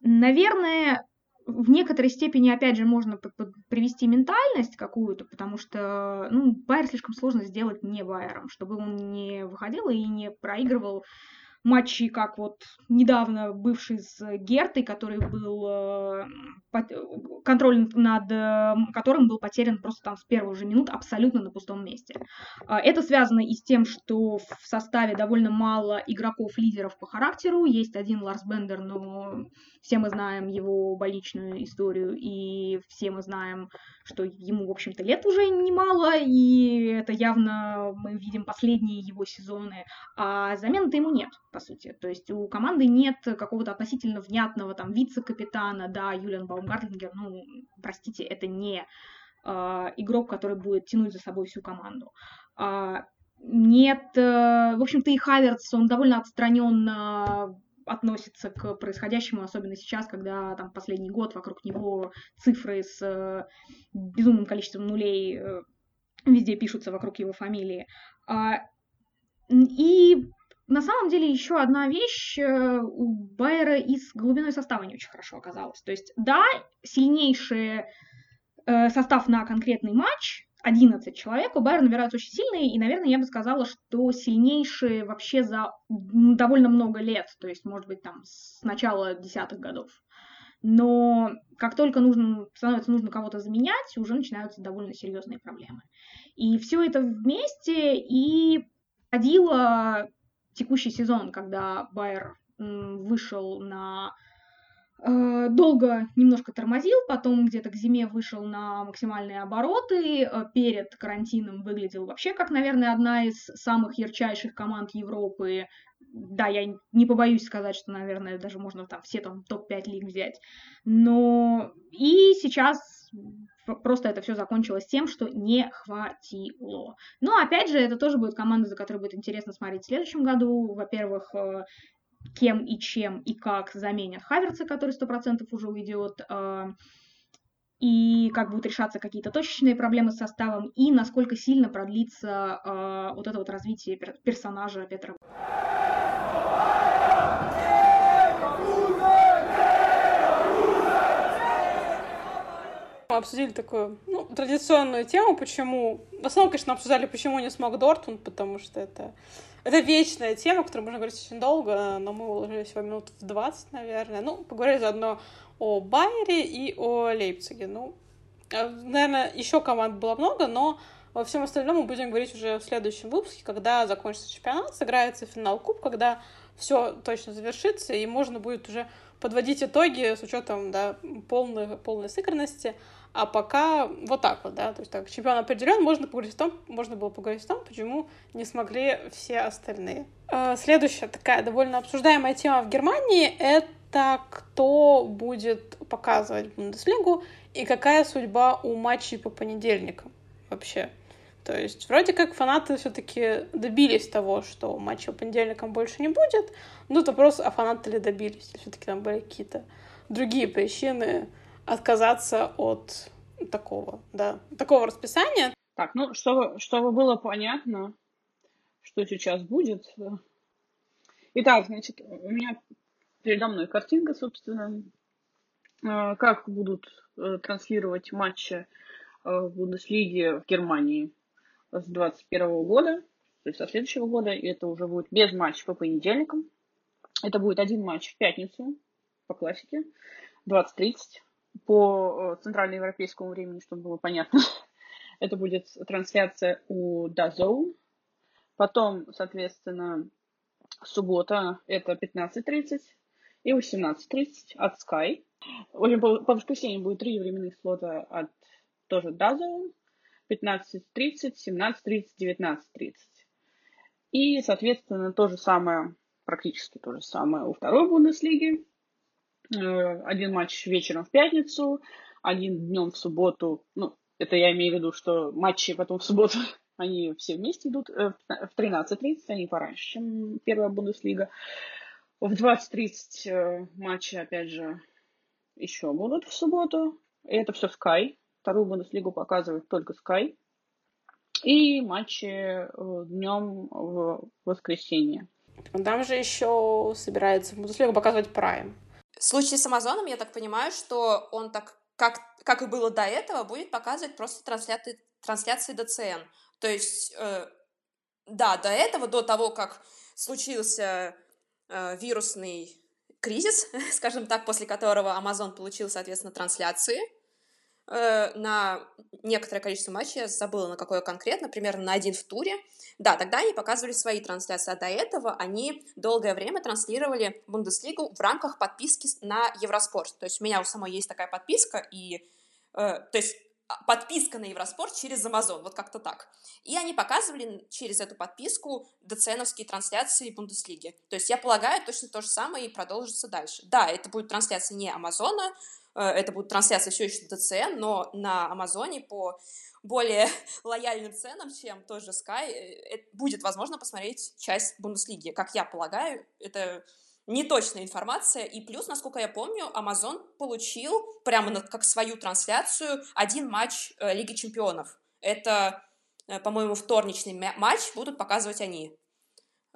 наверное, в некоторой степени, опять же, можно привести ментальность какую-то, потому что, ну, Байер слишком сложно сделать не Байером, чтобы он не выходил и не проигрывал матчи, как вот недавно бывший с Гертой, который был э, контроль над э, которым был потерян просто там с первых же минут абсолютно на пустом месте. А, это связано и с тем, что в составе довольно мало игроков-лидеров по характеру. Есть один Ларс Бендер, но все мы знаем его больничную историю, и все мы знаем, что ему, в общем-то, лет уже немало, и это явно мы видим последние его сезоны, а замены-то ему нет, по сути. То есть у команды нет какого-то относительно внятного там вице-капитана, да, Юлиан Баумгартингер, ну, простите, это не э, игрок, который будет тянуть за собой всю команду. Э, нет, э, в общем-то, и Хаверц, он довольно отстраненно относится к происходящему, особенно сейчас, когда там последний год вокруг него цифры с э, безумным количеством нулей э, везде пишутся вокруг его фамилии. А, и на самом деле еще одна вещь э, у Байера и с глубиной состава не очень хорошо оказалась. То есть, да, сильнейший состав на конкретный матч, 11 человек, у Байера набираются очень сильные, и, наверное, я бы сказала, что сильнейшие вообще за довольно много лет, то есть, может быть, там, с начала десятых годов. Но как только нужно, становится нужно кого-то заменять, уже начинаются довольно серьезные проблемы. И все это вместе и родило текущий сезон, когда Байер вышел на Э, долго немножко тормозил, потом где-то к зиме вышел на максимальные обороты, э, перед карантином выглядел вообще как, наверное, одна из самых ярчайших команд Европы. Да, я не побоюсь сказать, что, наверное, даже можно там все там топ-5 лиг взять. Но и сейчас просто это все закончилось тем, что не хватило. Но опять же, это тоже будет команда, за которой будет интересно смотреть в следующем году. Во-первых, э, кем и чем и как заменят Хаверца, который сто процентов уже уйдет, а, и как будут решаться какие-то точечные проблемы с составом, и насколько сильно продлится э, вот это вот развитие персонажа Петра. Обсудили такую ну, традиционную тему, почему... В основном, конечно, обсуждали, почему не смог Дортмунд, потому что это это вечная тема, о которой можно говорить очень долго, но мы уложились всего минут в 20, наверное. Ну, поговорили заодно о Байере и о Лейпциге. Ну, э, наверное, еще команд было много, но во всем остальном мы будем говорить уже в следующем выпуске, когда закончится чемпионат, сыграется финал Куб, когда все точно завершится, и можно будет уже подводить итоги с учетом да, полной, полной сыгранности. А пока вот так вот, да, то есть так, чемпион определен, можно поговорить о том, можно было поговорить о том, почему не смогли все остальные. А, следующая такая довольно обсуждаемая тема в Германии — это кто будет показывать Бундеслигу и какая судьба у матчей по понедельникам вообще. То есть вроде как фанаты все-таки добились того, что матча по понедельникам больше не будет. Но вопрос, а фанаты ли добились? Все-таки там были какие-то другие причины, отказаться от такого, да, такого расписания. Так, ну, чтобы, чтобы было понятно, что сейчас будет. Итак, значит, у меня передо мной картинка, собственно, э, как будут э, транслировать матчи в Бундеслиге в Германии с 2021 года, то есть со следующего года, и это уже будет без матча по понедельникам. Это будет один матч в пятницу по классике, 20.30 по центральноевропейскому времени, чтобы было понятно. Это будет трансляция у DAZN. Потом, соответственно, суббота это 15.30 и 18.30 от Sky. В общем, по, по воскресеньям будет три временных слота от тоже DAZN. 15.30, 17.30, 19.30. И, соответственно, то же самое, практически то же самое у второй Бундеслиги. Э, один матч вечером в пятницу, один днем в субботу. Ну, это я имею в виду, что матчи потом в субботу, они все вместе идут э, в 13.30, они пораньше, чем первая Бундеслига. В 20.30 э, матчи, опять же, еще будут в субботу. И это все Sky. Вторую Бундеслигу показывает только Sky. И матчи днем в воскресенье. Там же еще собирается Бундеслигу показывать Prime. В случае с Амазоном, я так понимаю, что он так, как, как и было до этого, будет показывать просто трансляции, трансляции ДЦН. То есть, э, да, до этого, до того, как случился э, вирусный кризис, скажем так, после которого Amazon получил, соответственно, трансляции э, на некоторое количество матчей, я забыла, на какое конкретно, примерно на один в туре. Да, тогда они показывали свои трансляции, а до этого они долгое время транслировали Бундеслигу в рамках подписки на Евроспорт. То есть у меня у самой есть такая подписка, и э, то есть а, подписка на Евроспорт через Amazon, вот как-то так. И они показывали через эту подписку ДЦНовские трансляции Бундеслиги. То есть я полагаю, точно то же самое и продолжится дальше. Да, это будет трансляция не Амазона, это будет трансляция все еще ДЦН, но на Амазоне по более лояльным ценам, чем тоже Sky, э, будет возможно посмотреть часть Бундеслиги. Как я полагаю, это неточная информация. И плюс, насколько я помню, Amazon получил прямо на, как свою трансляцию один матч э, Лиги Чемпионов. Это, э, по-моему, вторничный матч будут показывать они.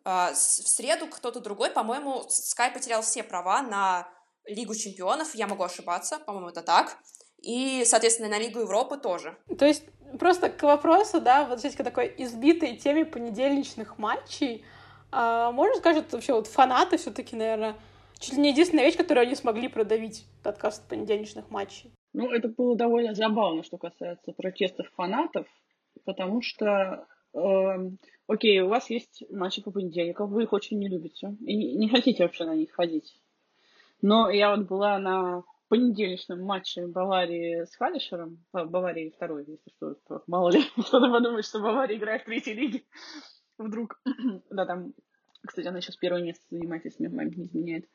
Э, в среду кто-то другой, по-моему, Sky потерял все права на Лигу Чемпионов. Я могу ошибаться, по-моему, это так. И, соответственно, на Лигу Европы тоже. То есть, просто к вопросу, да, вот здесь к такой избитой теме понедельничных матчей, а, можно сказать, вообще вот фанаты все-таки, наверное, чуть ли не единственная вещь, которую они смогли продавить отказ от понедельничных матчей. Ну, это было довольно забавно, что касается протестов фанатов, потому что, э, окей, у вас есть матчи по понедельникам, вы их очень не любите и не, не хотите вообще на них ходить. Но я вот была на понедельничном матче Баварии с Халишером, Баварии второй, если что, мало ли кто-то подумает, что Бавария играет в третьей лиге вдруг. да, там, кстати, она сейчас первое место занимает, если мне память не изменяет.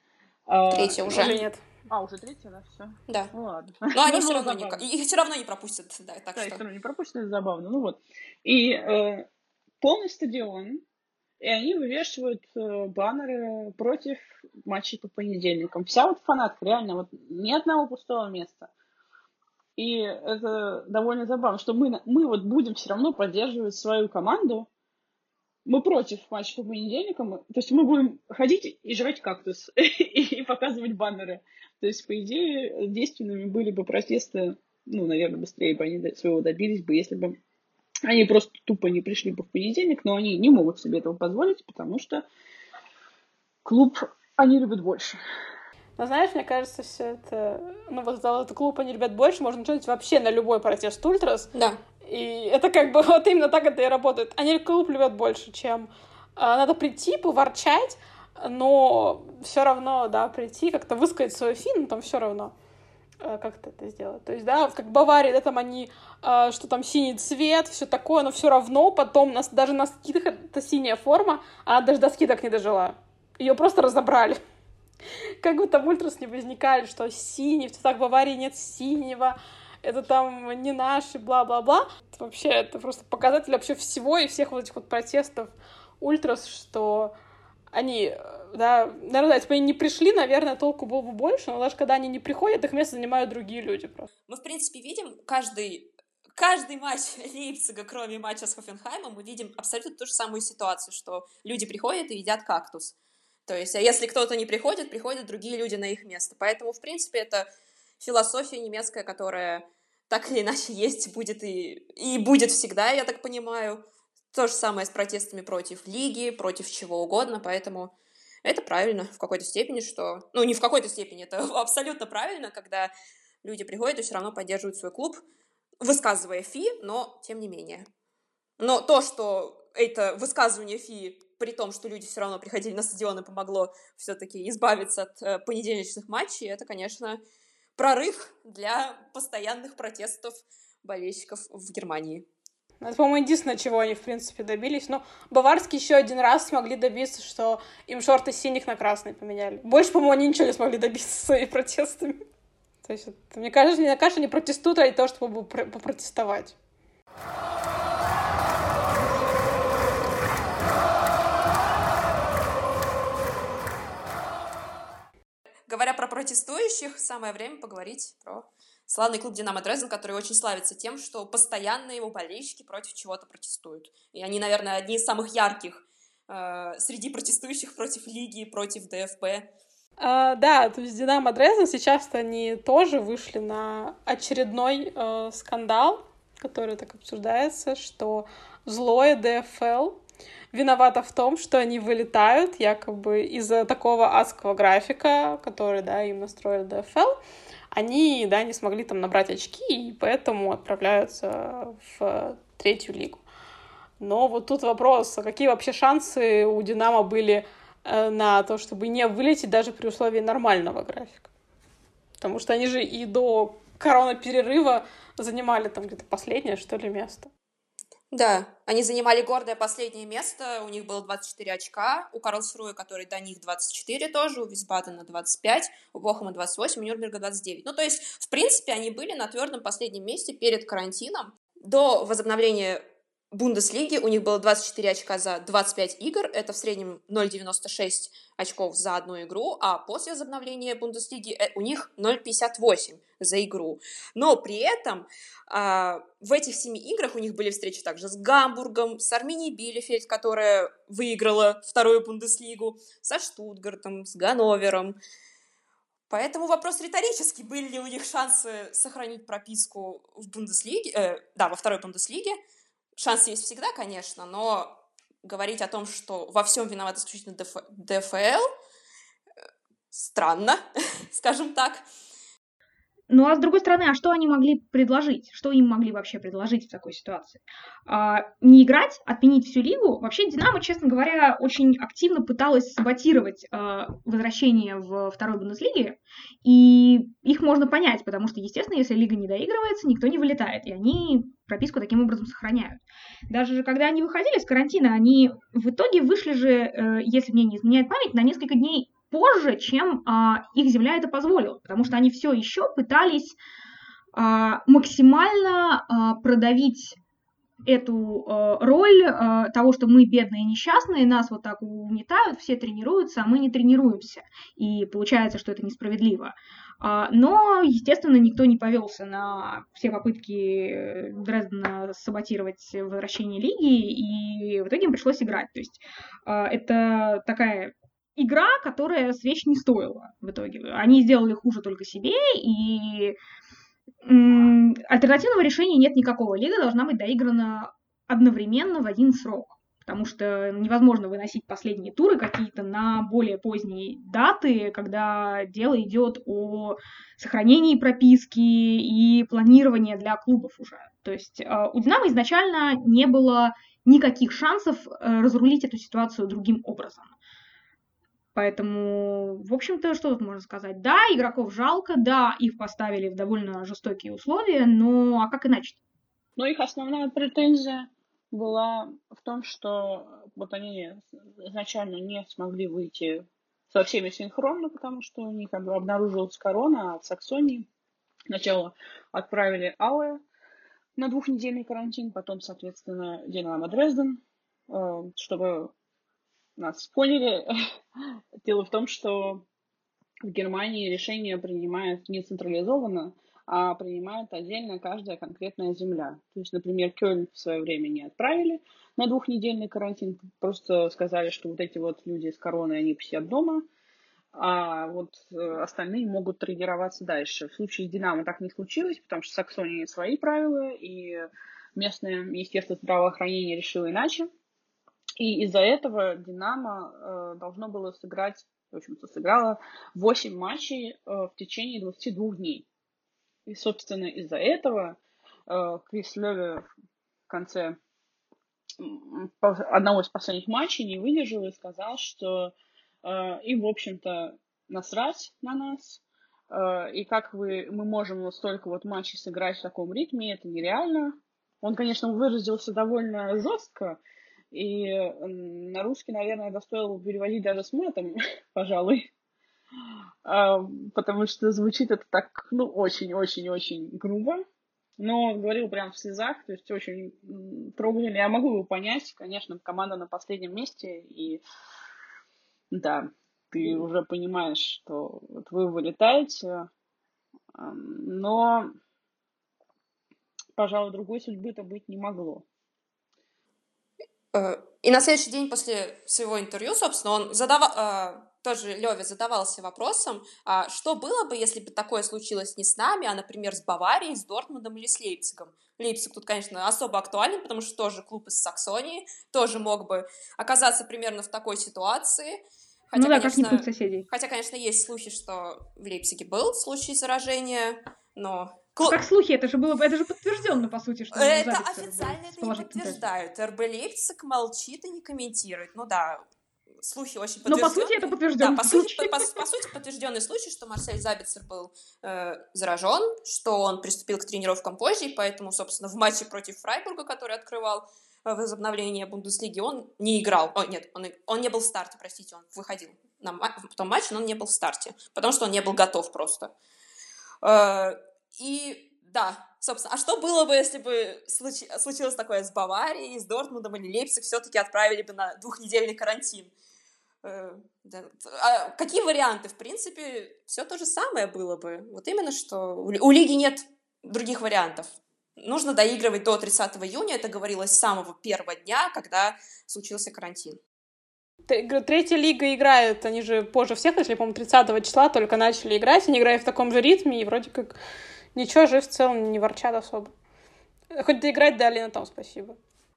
А, третье уже. Уже нет. А, уже третье, да, все. Да. Ну ладно. Но они все равно, не, их все равно не пропустят, да, так да, что. их все равно не пропустят, это забавно. Ну вот. И э, полный стадион, и они вывешивают э, баннеры против матчей по понедельникам. Вся вот фанатка, реально, вот ни одного пустого места. И это довольно забавно, что мы, мы вот будем все равно поддерживать свою команду, мы против матча по понедельникам. То есть мы будем ходить и жрать кактус и показывать баннеры. То есть, по идее, действенными были бы протесты, ну, наверное, быстрее бы они своего добились бы, если бы они просто тупо не пришли бы в понедельник, но они не могут себе этого позволить, потому что клуб они любят больше. Но знаешь, мне кажется, все это... Ну, вот этот клуб они любят больше, можно начать вообще на любой протест Ультрас. Да. И это как бы вот именно так это и работает. Они клуб любят больше, чем а, надо прийти, поворчать, но все равно, да, прийти, как-то высказать свой фильм, там все равно как-то это сделать. То есть, да, как Бавария, да, там они, э, что там синий цвет, все такое, но все равно потом нас даже на скидках это синяя форма, а даже до скидок не дожила. Ее просто разобрали. Как бы там ультрас не возникали, что синий, в цветах Баварии нет синего, это там не наши, бла-бла-бла. Вообще, это просто показатель вообще всего и всех вот этих вот протестов ультрас, что они, да, наверное, если бы они не пришли, наверное, толку было бы больше, но даже когда они не приходят, их место занимают другие люди просто. Мы, в принципе, видим каждый каждый матч Лейпцига, кроме матча с Хофенхаймом, мы видим абсолютно ту же самую ситуацию, что люди приходят и едят кактус. То есть, а если кто-то не приходит, приходят другие люди на их место. Поэтому, в принципе, это философия немецкая, которая так или иначе есть, будет и, и будет всегда, я так понимаю. То же самое с протестами против лиги, против чего угодно, поэтому это правильно в какой-то степени, что... Ну, не в какой-то степени, это абсолютно правильно, когда люди приходят и все равно поддерживают свой клуб, высказывая фи, но тем не менее. Но то, что это высказывание фи, при том, что люди все равно приходили на стадион и помогло все-таки избавиться от э, понедельничных матчей, это, конечно, прорыв для постоянных протестов болельщиков в Германии. Это, по-моему, единственное, чего они, в принципе, добились. Но баварские еще один раз смогли добиться, что им шорты синих на красный поменяли. Больше, по-моему, они ничего не смогли добиться своими протестами. То есть, мне кажется, мне кажется, они протестуют ради того, чтобы попротестовать. Говоря про протестующих, самое время поговорить про славный клуб «Динамо Дрезден», который очень славится тем, что постоянно его болельщики против чего-то протестуют. И они, наверное, одни из самых ярких э, среди протестующих против Лиги, против ДФП. А, да, то есть «Динамо Дрезден» сейчас они тоже вышли на очередной э, скандал, который так обсуждается, что злое ДФЛ виновата в том, что они вылетают якобы из-за такого адского графика, который, да, им настроили ДФЛ. Они, да, не смогли там набрать очки, и поэтому отправляются в третью лигу. Но вот тут вопрос, а какие вообще шансы у Динамо были э, на то, чтобы не вылететь даже при условии нормального графика? Потому что они же и до корона-перерыва занимали там где-то последнее, что ли, место. Да, они занимали гордое последнее место, у них было 24 очка, у Карлсруя, который до них 24 тоже, у Висбадена 25, у Бохома 28, у Нюрнберга 29. Ну, то есть, в принципе, они были на твердом последнем месте перед карантином. До возобновления Бундеслиги у них было 24 очка за 25 игр, это в среднем 0,96 очков за одну игру, а после возобновления Бундеслиги э, у них 0,58 за игру. Но при этом а, в этих семи играх у них были встречи также с Гамбургом, с Арминией Билефельд, которая выиграла вторую Бундеслигу, со Штутгартом, с Ганновером. Поэтому вопрос риторический, были ли у них шансы сохранить прописку в Бундеслиге, э, да, во второй Бундеслиге, Шанс есть всегда, конечно, но говорить о том, что во всем виноват исключительно ДФ... ДФЛ, э, странно, скажем так. Ну а с другой стороны, а что они могли предложить? Что им могли вообще предложить в такой ситуации? А, не играть, отменить всю лигу? Вообще Динамо, честно говоря, очень активно пыталась саботировать а, возвращение в второй Бундеслиге, и их можно понять, потому что, естественно, если лига не доигрывается, никто не вылетает, и они прописку таким образом сохраняют. Даже когда они выходили из карантина, они в итоге вышли же, э, если мне не изменяет память, на несколько дней позже, чем а, их земля это позволила, потому что они все еще пытались а, максимально а, продавить эту э, роль э, того, что мы бедные и несчастные, нас вот так угнетают, все тренируются, а мы не тренируемся. И получается, что это несправедливо. А, но, естественно, никто не повелся на все попытки Дрездена саботировать возвращение лиги, и в итоге им пришлось играть. То есть э, это такая игра, которая свеч не стоила в итоге. Они сделали хуже только себе, и альтернативного решения нет никакого. Лига должна быть доиграна одновременно в один срок. Потому что невозможно выносить последние туры какие-то на более поздние даты, когда дело идет о сохранении прописки и планировании для клубов уже. То есть э, у Динамо изначально не было никаких шансов э, разрулить эту ситуацию другим образом. Поэтому, в общем-то, что тут можно сказать? Да, игроков жалко, да, их поставили в довольно жестокие условия, но а как иначе? Ну, их основная претензия была в том, что вот они изначально не смогли выйти со всеми синхронно, потому что у них обнаружилась корона от Саксонии. Сначала отправили Ауэ на двухнедельный карантин, потом, соответственно, Динамо Дрезден, э, чтобы нас поняли. Дело в том, что в Германии решение принимает не централизованно, а принимает отдельно каждая конкретная земля. То есть, например, Кёльн в свое время не отправили на двухнедельный карантин, просто сказали, что вот эти вот люди с короной, они посидят дома. а вот э, остальные могут тренироваться дальше. В случае с Динамо так не случилось, потому что в Саксонии свои правила, и местное министерство здравоохранения решило иначе. И из-за этого Динамо э, должно было сыграть, в общем-то, сыграло 8 матчей э, в течение 22 дней. И, собственно, из-за этого э, Крис Леве в конце одного из последних матчей не выдержал и сказал, что э, им, в общем-то, насрать на нас, э, и как вы, мы можем вот столько вот матчей сыграть в таком ритме, это нереально. Он, конечно, выразился довольно жестко, и на русский, наверное, это стоило переводить даже с матом, пожалуй. А, потому что звучит это так, ну, очень-очень-очень грубо. Но говорил прям в слезах, то есть очень трогательно. Я могу его понять, конечно, команда на последнем месте, и да, ты уже понимаешь, что вот вы вылетаете, но, пожалуй, другой судьбы-то быть не могло. Э, и на следующий день после своего интервью, собственно, он задавал, э, тоже Леви задавался вопросом, а что было бы, если бы такое случилось не с нами, а, например, с Баварией, с Дортмундом или с Лейпцигом. Лейпциг тут, конечно, особо актуален, потому что тоже клуб из Саксонии, тоже мог бы оказаться примерно в такой ситуации. Хотя, ну да, конечно, как соседей. Хотя, конечно, есть слухи, что в Лейпциге был случай заражения, но Клуб... Как слухи, это же было, это же подтвержденно, по сути, что это официально это не подтверждают. РБ Лейпциг молчит и не комментирует. Ну да, слухи очень подтвержденные. Но по сути это подтвержденный да, по случай. Сути, по, по, по сути подтвержденный случай, что Марсель Забицер был э, заражен, что он приступил к тренировкам позже, и поэтому, собственно, в матче против Фрайбурга, который открывал э, возобновление Бундеслиги, он не играл. О, нет, он, он не был в старте, простите, он выходил на в том матче, но он не был в старте, потому что он не был готов просто. Э, и да, собственно, а что было бы, если бы случи, случилось такое с Баварией, с Дортмундом или Лейпциг, все-таки отправили бы на двухнедельный карантин? Э. А какие варианты? В принципе, все то же самое было бы. Вот именно что у лиги нет других вариантов. Нужно доигрывать до 30 июня, это говорилось с самого первого дня, когда случился карантин. Третья лига играет, они же позже всех, если, по-моему, 30 числа только начали играть, они играют в таком же ритме, и вроде как Ничего же в целом не ворчат особо. Хоть доиграть дали на том спасибо.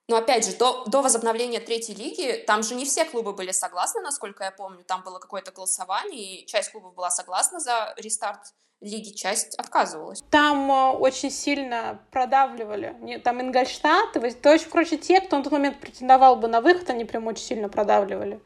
Но опять же, до, до возобновления третьей лиги, там же не все клубы были согласны, насколько я помню. Там было какое-то голосование, и часть клубов была согласна за рестарт лиги, часть отказывалась. Там э, очень сильно продавливали. Не, там Ингольштадт, то есть, короче, те, кто на тот момент претендовал бы на выход, они прям очень сильно продавливали.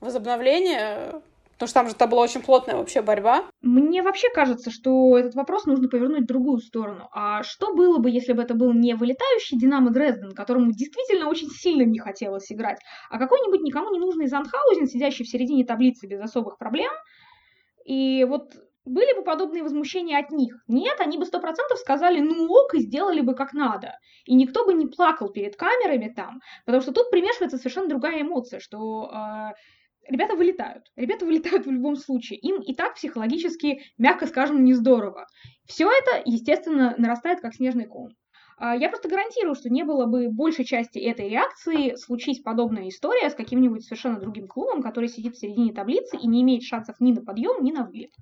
Возобновление Потому что там же это была очень плотная вообще борьба. Мне вообще кажется, что этот вопрос нужно повернуть в другую сторону. А что было бы, если бы это был не вылетающий Динамо Дрезден, которому действительно очень сильно не хотелось играть, а какой-нибудь никому не нужный Занхаузен, сидящий в середине таблицы без особых проблем, и вот были бы подобные возмущения от них? Нет, они бы сто процентов сказали, ну ок, и сделали бы как надо. И никто бы не плакал перед камерами там, потому что тут примешивается совершенно другая эмоция, что э, ребята вылетают. Ребята вылетают в любом случае. Им и так психологически, мягко скажем, не здорово. Все это, естественно, нарастает как снежный ком. А, я просто гарантирую, что не было бы большей части этой реакции, случись подобная история с каким-нибудь совершенно другим клубом, который сидит в середине таблицы и не имеет шансов ни на подъем, ни на вылет.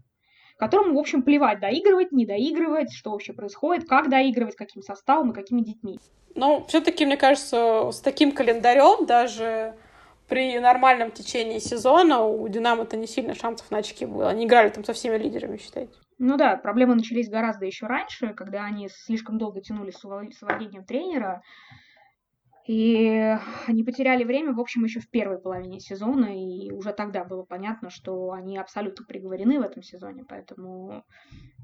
Которому, в общем, плевать, доигрывать, не доигрывать, что вообще происходит, как доигрывать, каким составом и какими детьми. Ну, все-таки, мне кажется, с таким календарем даже при нормальном течении сезона у Динамо-то не сильно шансов на очки было. Они играли там со всеми лидерами, считайте. Ну да, проблемы начались гораздо еще раньше, когда они слишком долго тянули с увольнением тренера. И они потеряли время, в общем, еще в первой половине сезона, и уже тогда было понятно, что они абсолютно приговорены в этом сезоне, поэтому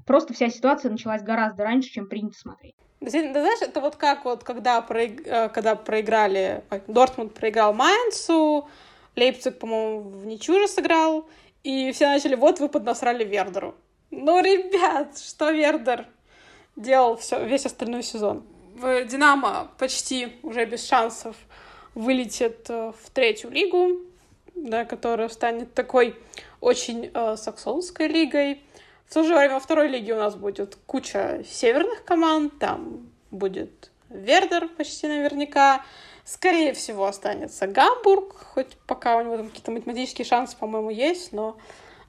просто вся ситуация началась гораздо раньше, чем принято смотреть. Да, знаешь, это вот как вот, когда, проиг... Э, когда проиграли, Дортмунд проиграл Майнцу, Лейпциг, по-моему, в ничью же сыграл, и все начали, вот вы поднасрали Вердеру. Ну, ребят, что Вердер делал все, весь остальной сезон? В Динамо почти уже без шансов вылетит э, в третью лигу, да, которая станет такой очень э, саксонской лигой. В то же время во второй лиге у нас будет куча северных команд, там будет Вердер почти наверняка. Скорее всего, останется Гамбург, хоть пока у него там какие-то математические шансы, по-моему, есть, но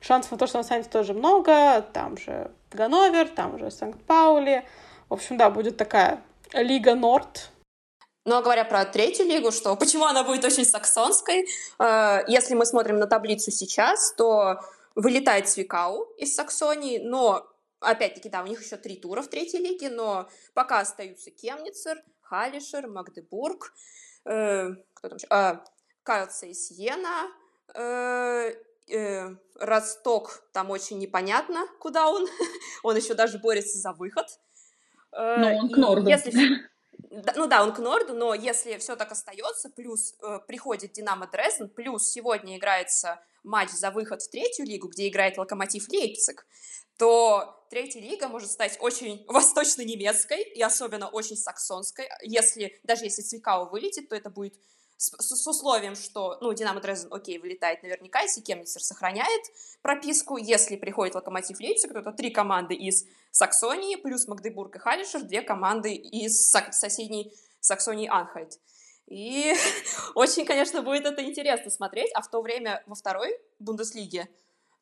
шансов на то, что он останется тоже много. Там же Ганновер, там же Санкт-Паули. В общем, да, будет такая Лига Норд. Ну, а говоря про третью лигу, что почему она будет очень саксонской, э, если мы смотрим на таблицу сейчас, то вылетает Свикау из Саксонии, но, опять-таки, да, у них еще три тура в третьей лиге, но пока остаются Кемницер, Халишер, Магдебург, э, кто там еще? Э, Кайлса и Сиена, э, э, Росток, там очень непонятно, куда он. он еще даже борется за выход. Э, но он к Норду. Если... Ну да, он к Норду, но если все так остается, плюс э, приходит Динамо Дрезден, плюс сегодня играется матч за выход в третью лигу, где играет Локомотив Лейпциг, то третья лига может стать очень восточно-немецкой и особенно очень саксонской. Если, даже если Цвикау вылетит, то это будет с, с условием, что, ну, Динамо Дрезден, окей, вылетает наверняка, если Кемницер сохраняет прописку, если приходит Локомотив Лейпциг, то это три команды из Саксонии, плюс Магдебург и Халишер, две команды из соседней Саксонии Анхальт. И очень, конечно, будет это интересно смотреть, а в то время во второй Бундеслиге,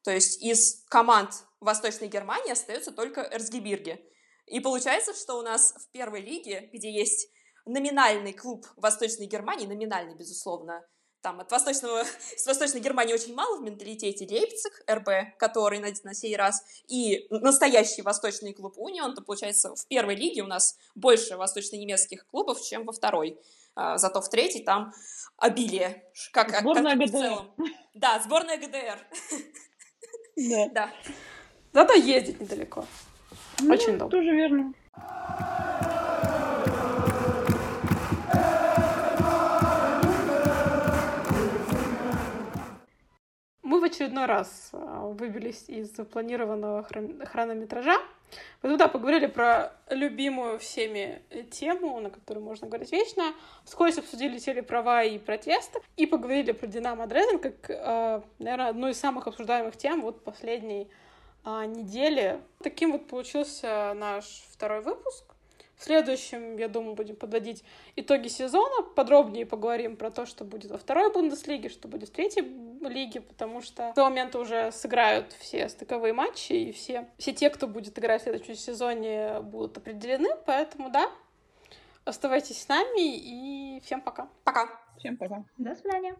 то есть из команд Восточной Германии остается только Эрцгебирге. И получается, что у нас в первой лиге, где есть номинальный клуб Восточной Германии, номинальный, безусловно, там от Восточного, с Восточной Германии очень мало в менталитете Лейпциг, РБ, который на, на сей раз, и настоящий восточный клуб Унион, то получается в первой лиге у нас больше восточно-немецких клубов, чем во второй. А, зато в третьей там обилие. Как, сборная как ГДР. В целом. Да, сборная ГДР. Да. да. Зато ездить недалеко. Ну, Очень удобно. Тоже верно. Очередной раз а, выбились из запланированного хронометража. Поэтому, да, поговорили про любимую всеми тему, на которую можно говорить вечно. Вскользь обсудили телеправа и протесты. И поговорили про Динамо Дрезден, как, а, наверное, одну из самых обсуждаемых тем вот последней а, недели. Таким вот получился наш второй выпуск. В следующем, я думаю, будем подводить итоги сезона, подробнее поговорим про то, что будет во второй Бундеслиге, что будет в третьей лиге, потому что в этот момент уже сыграют все стыковые матчи, и все, все те, кто будет играть в следующем сезоне, будут определены, поэтому да, оставайтесь с нами, и всем пока. Пока. Всем пока. До свидания.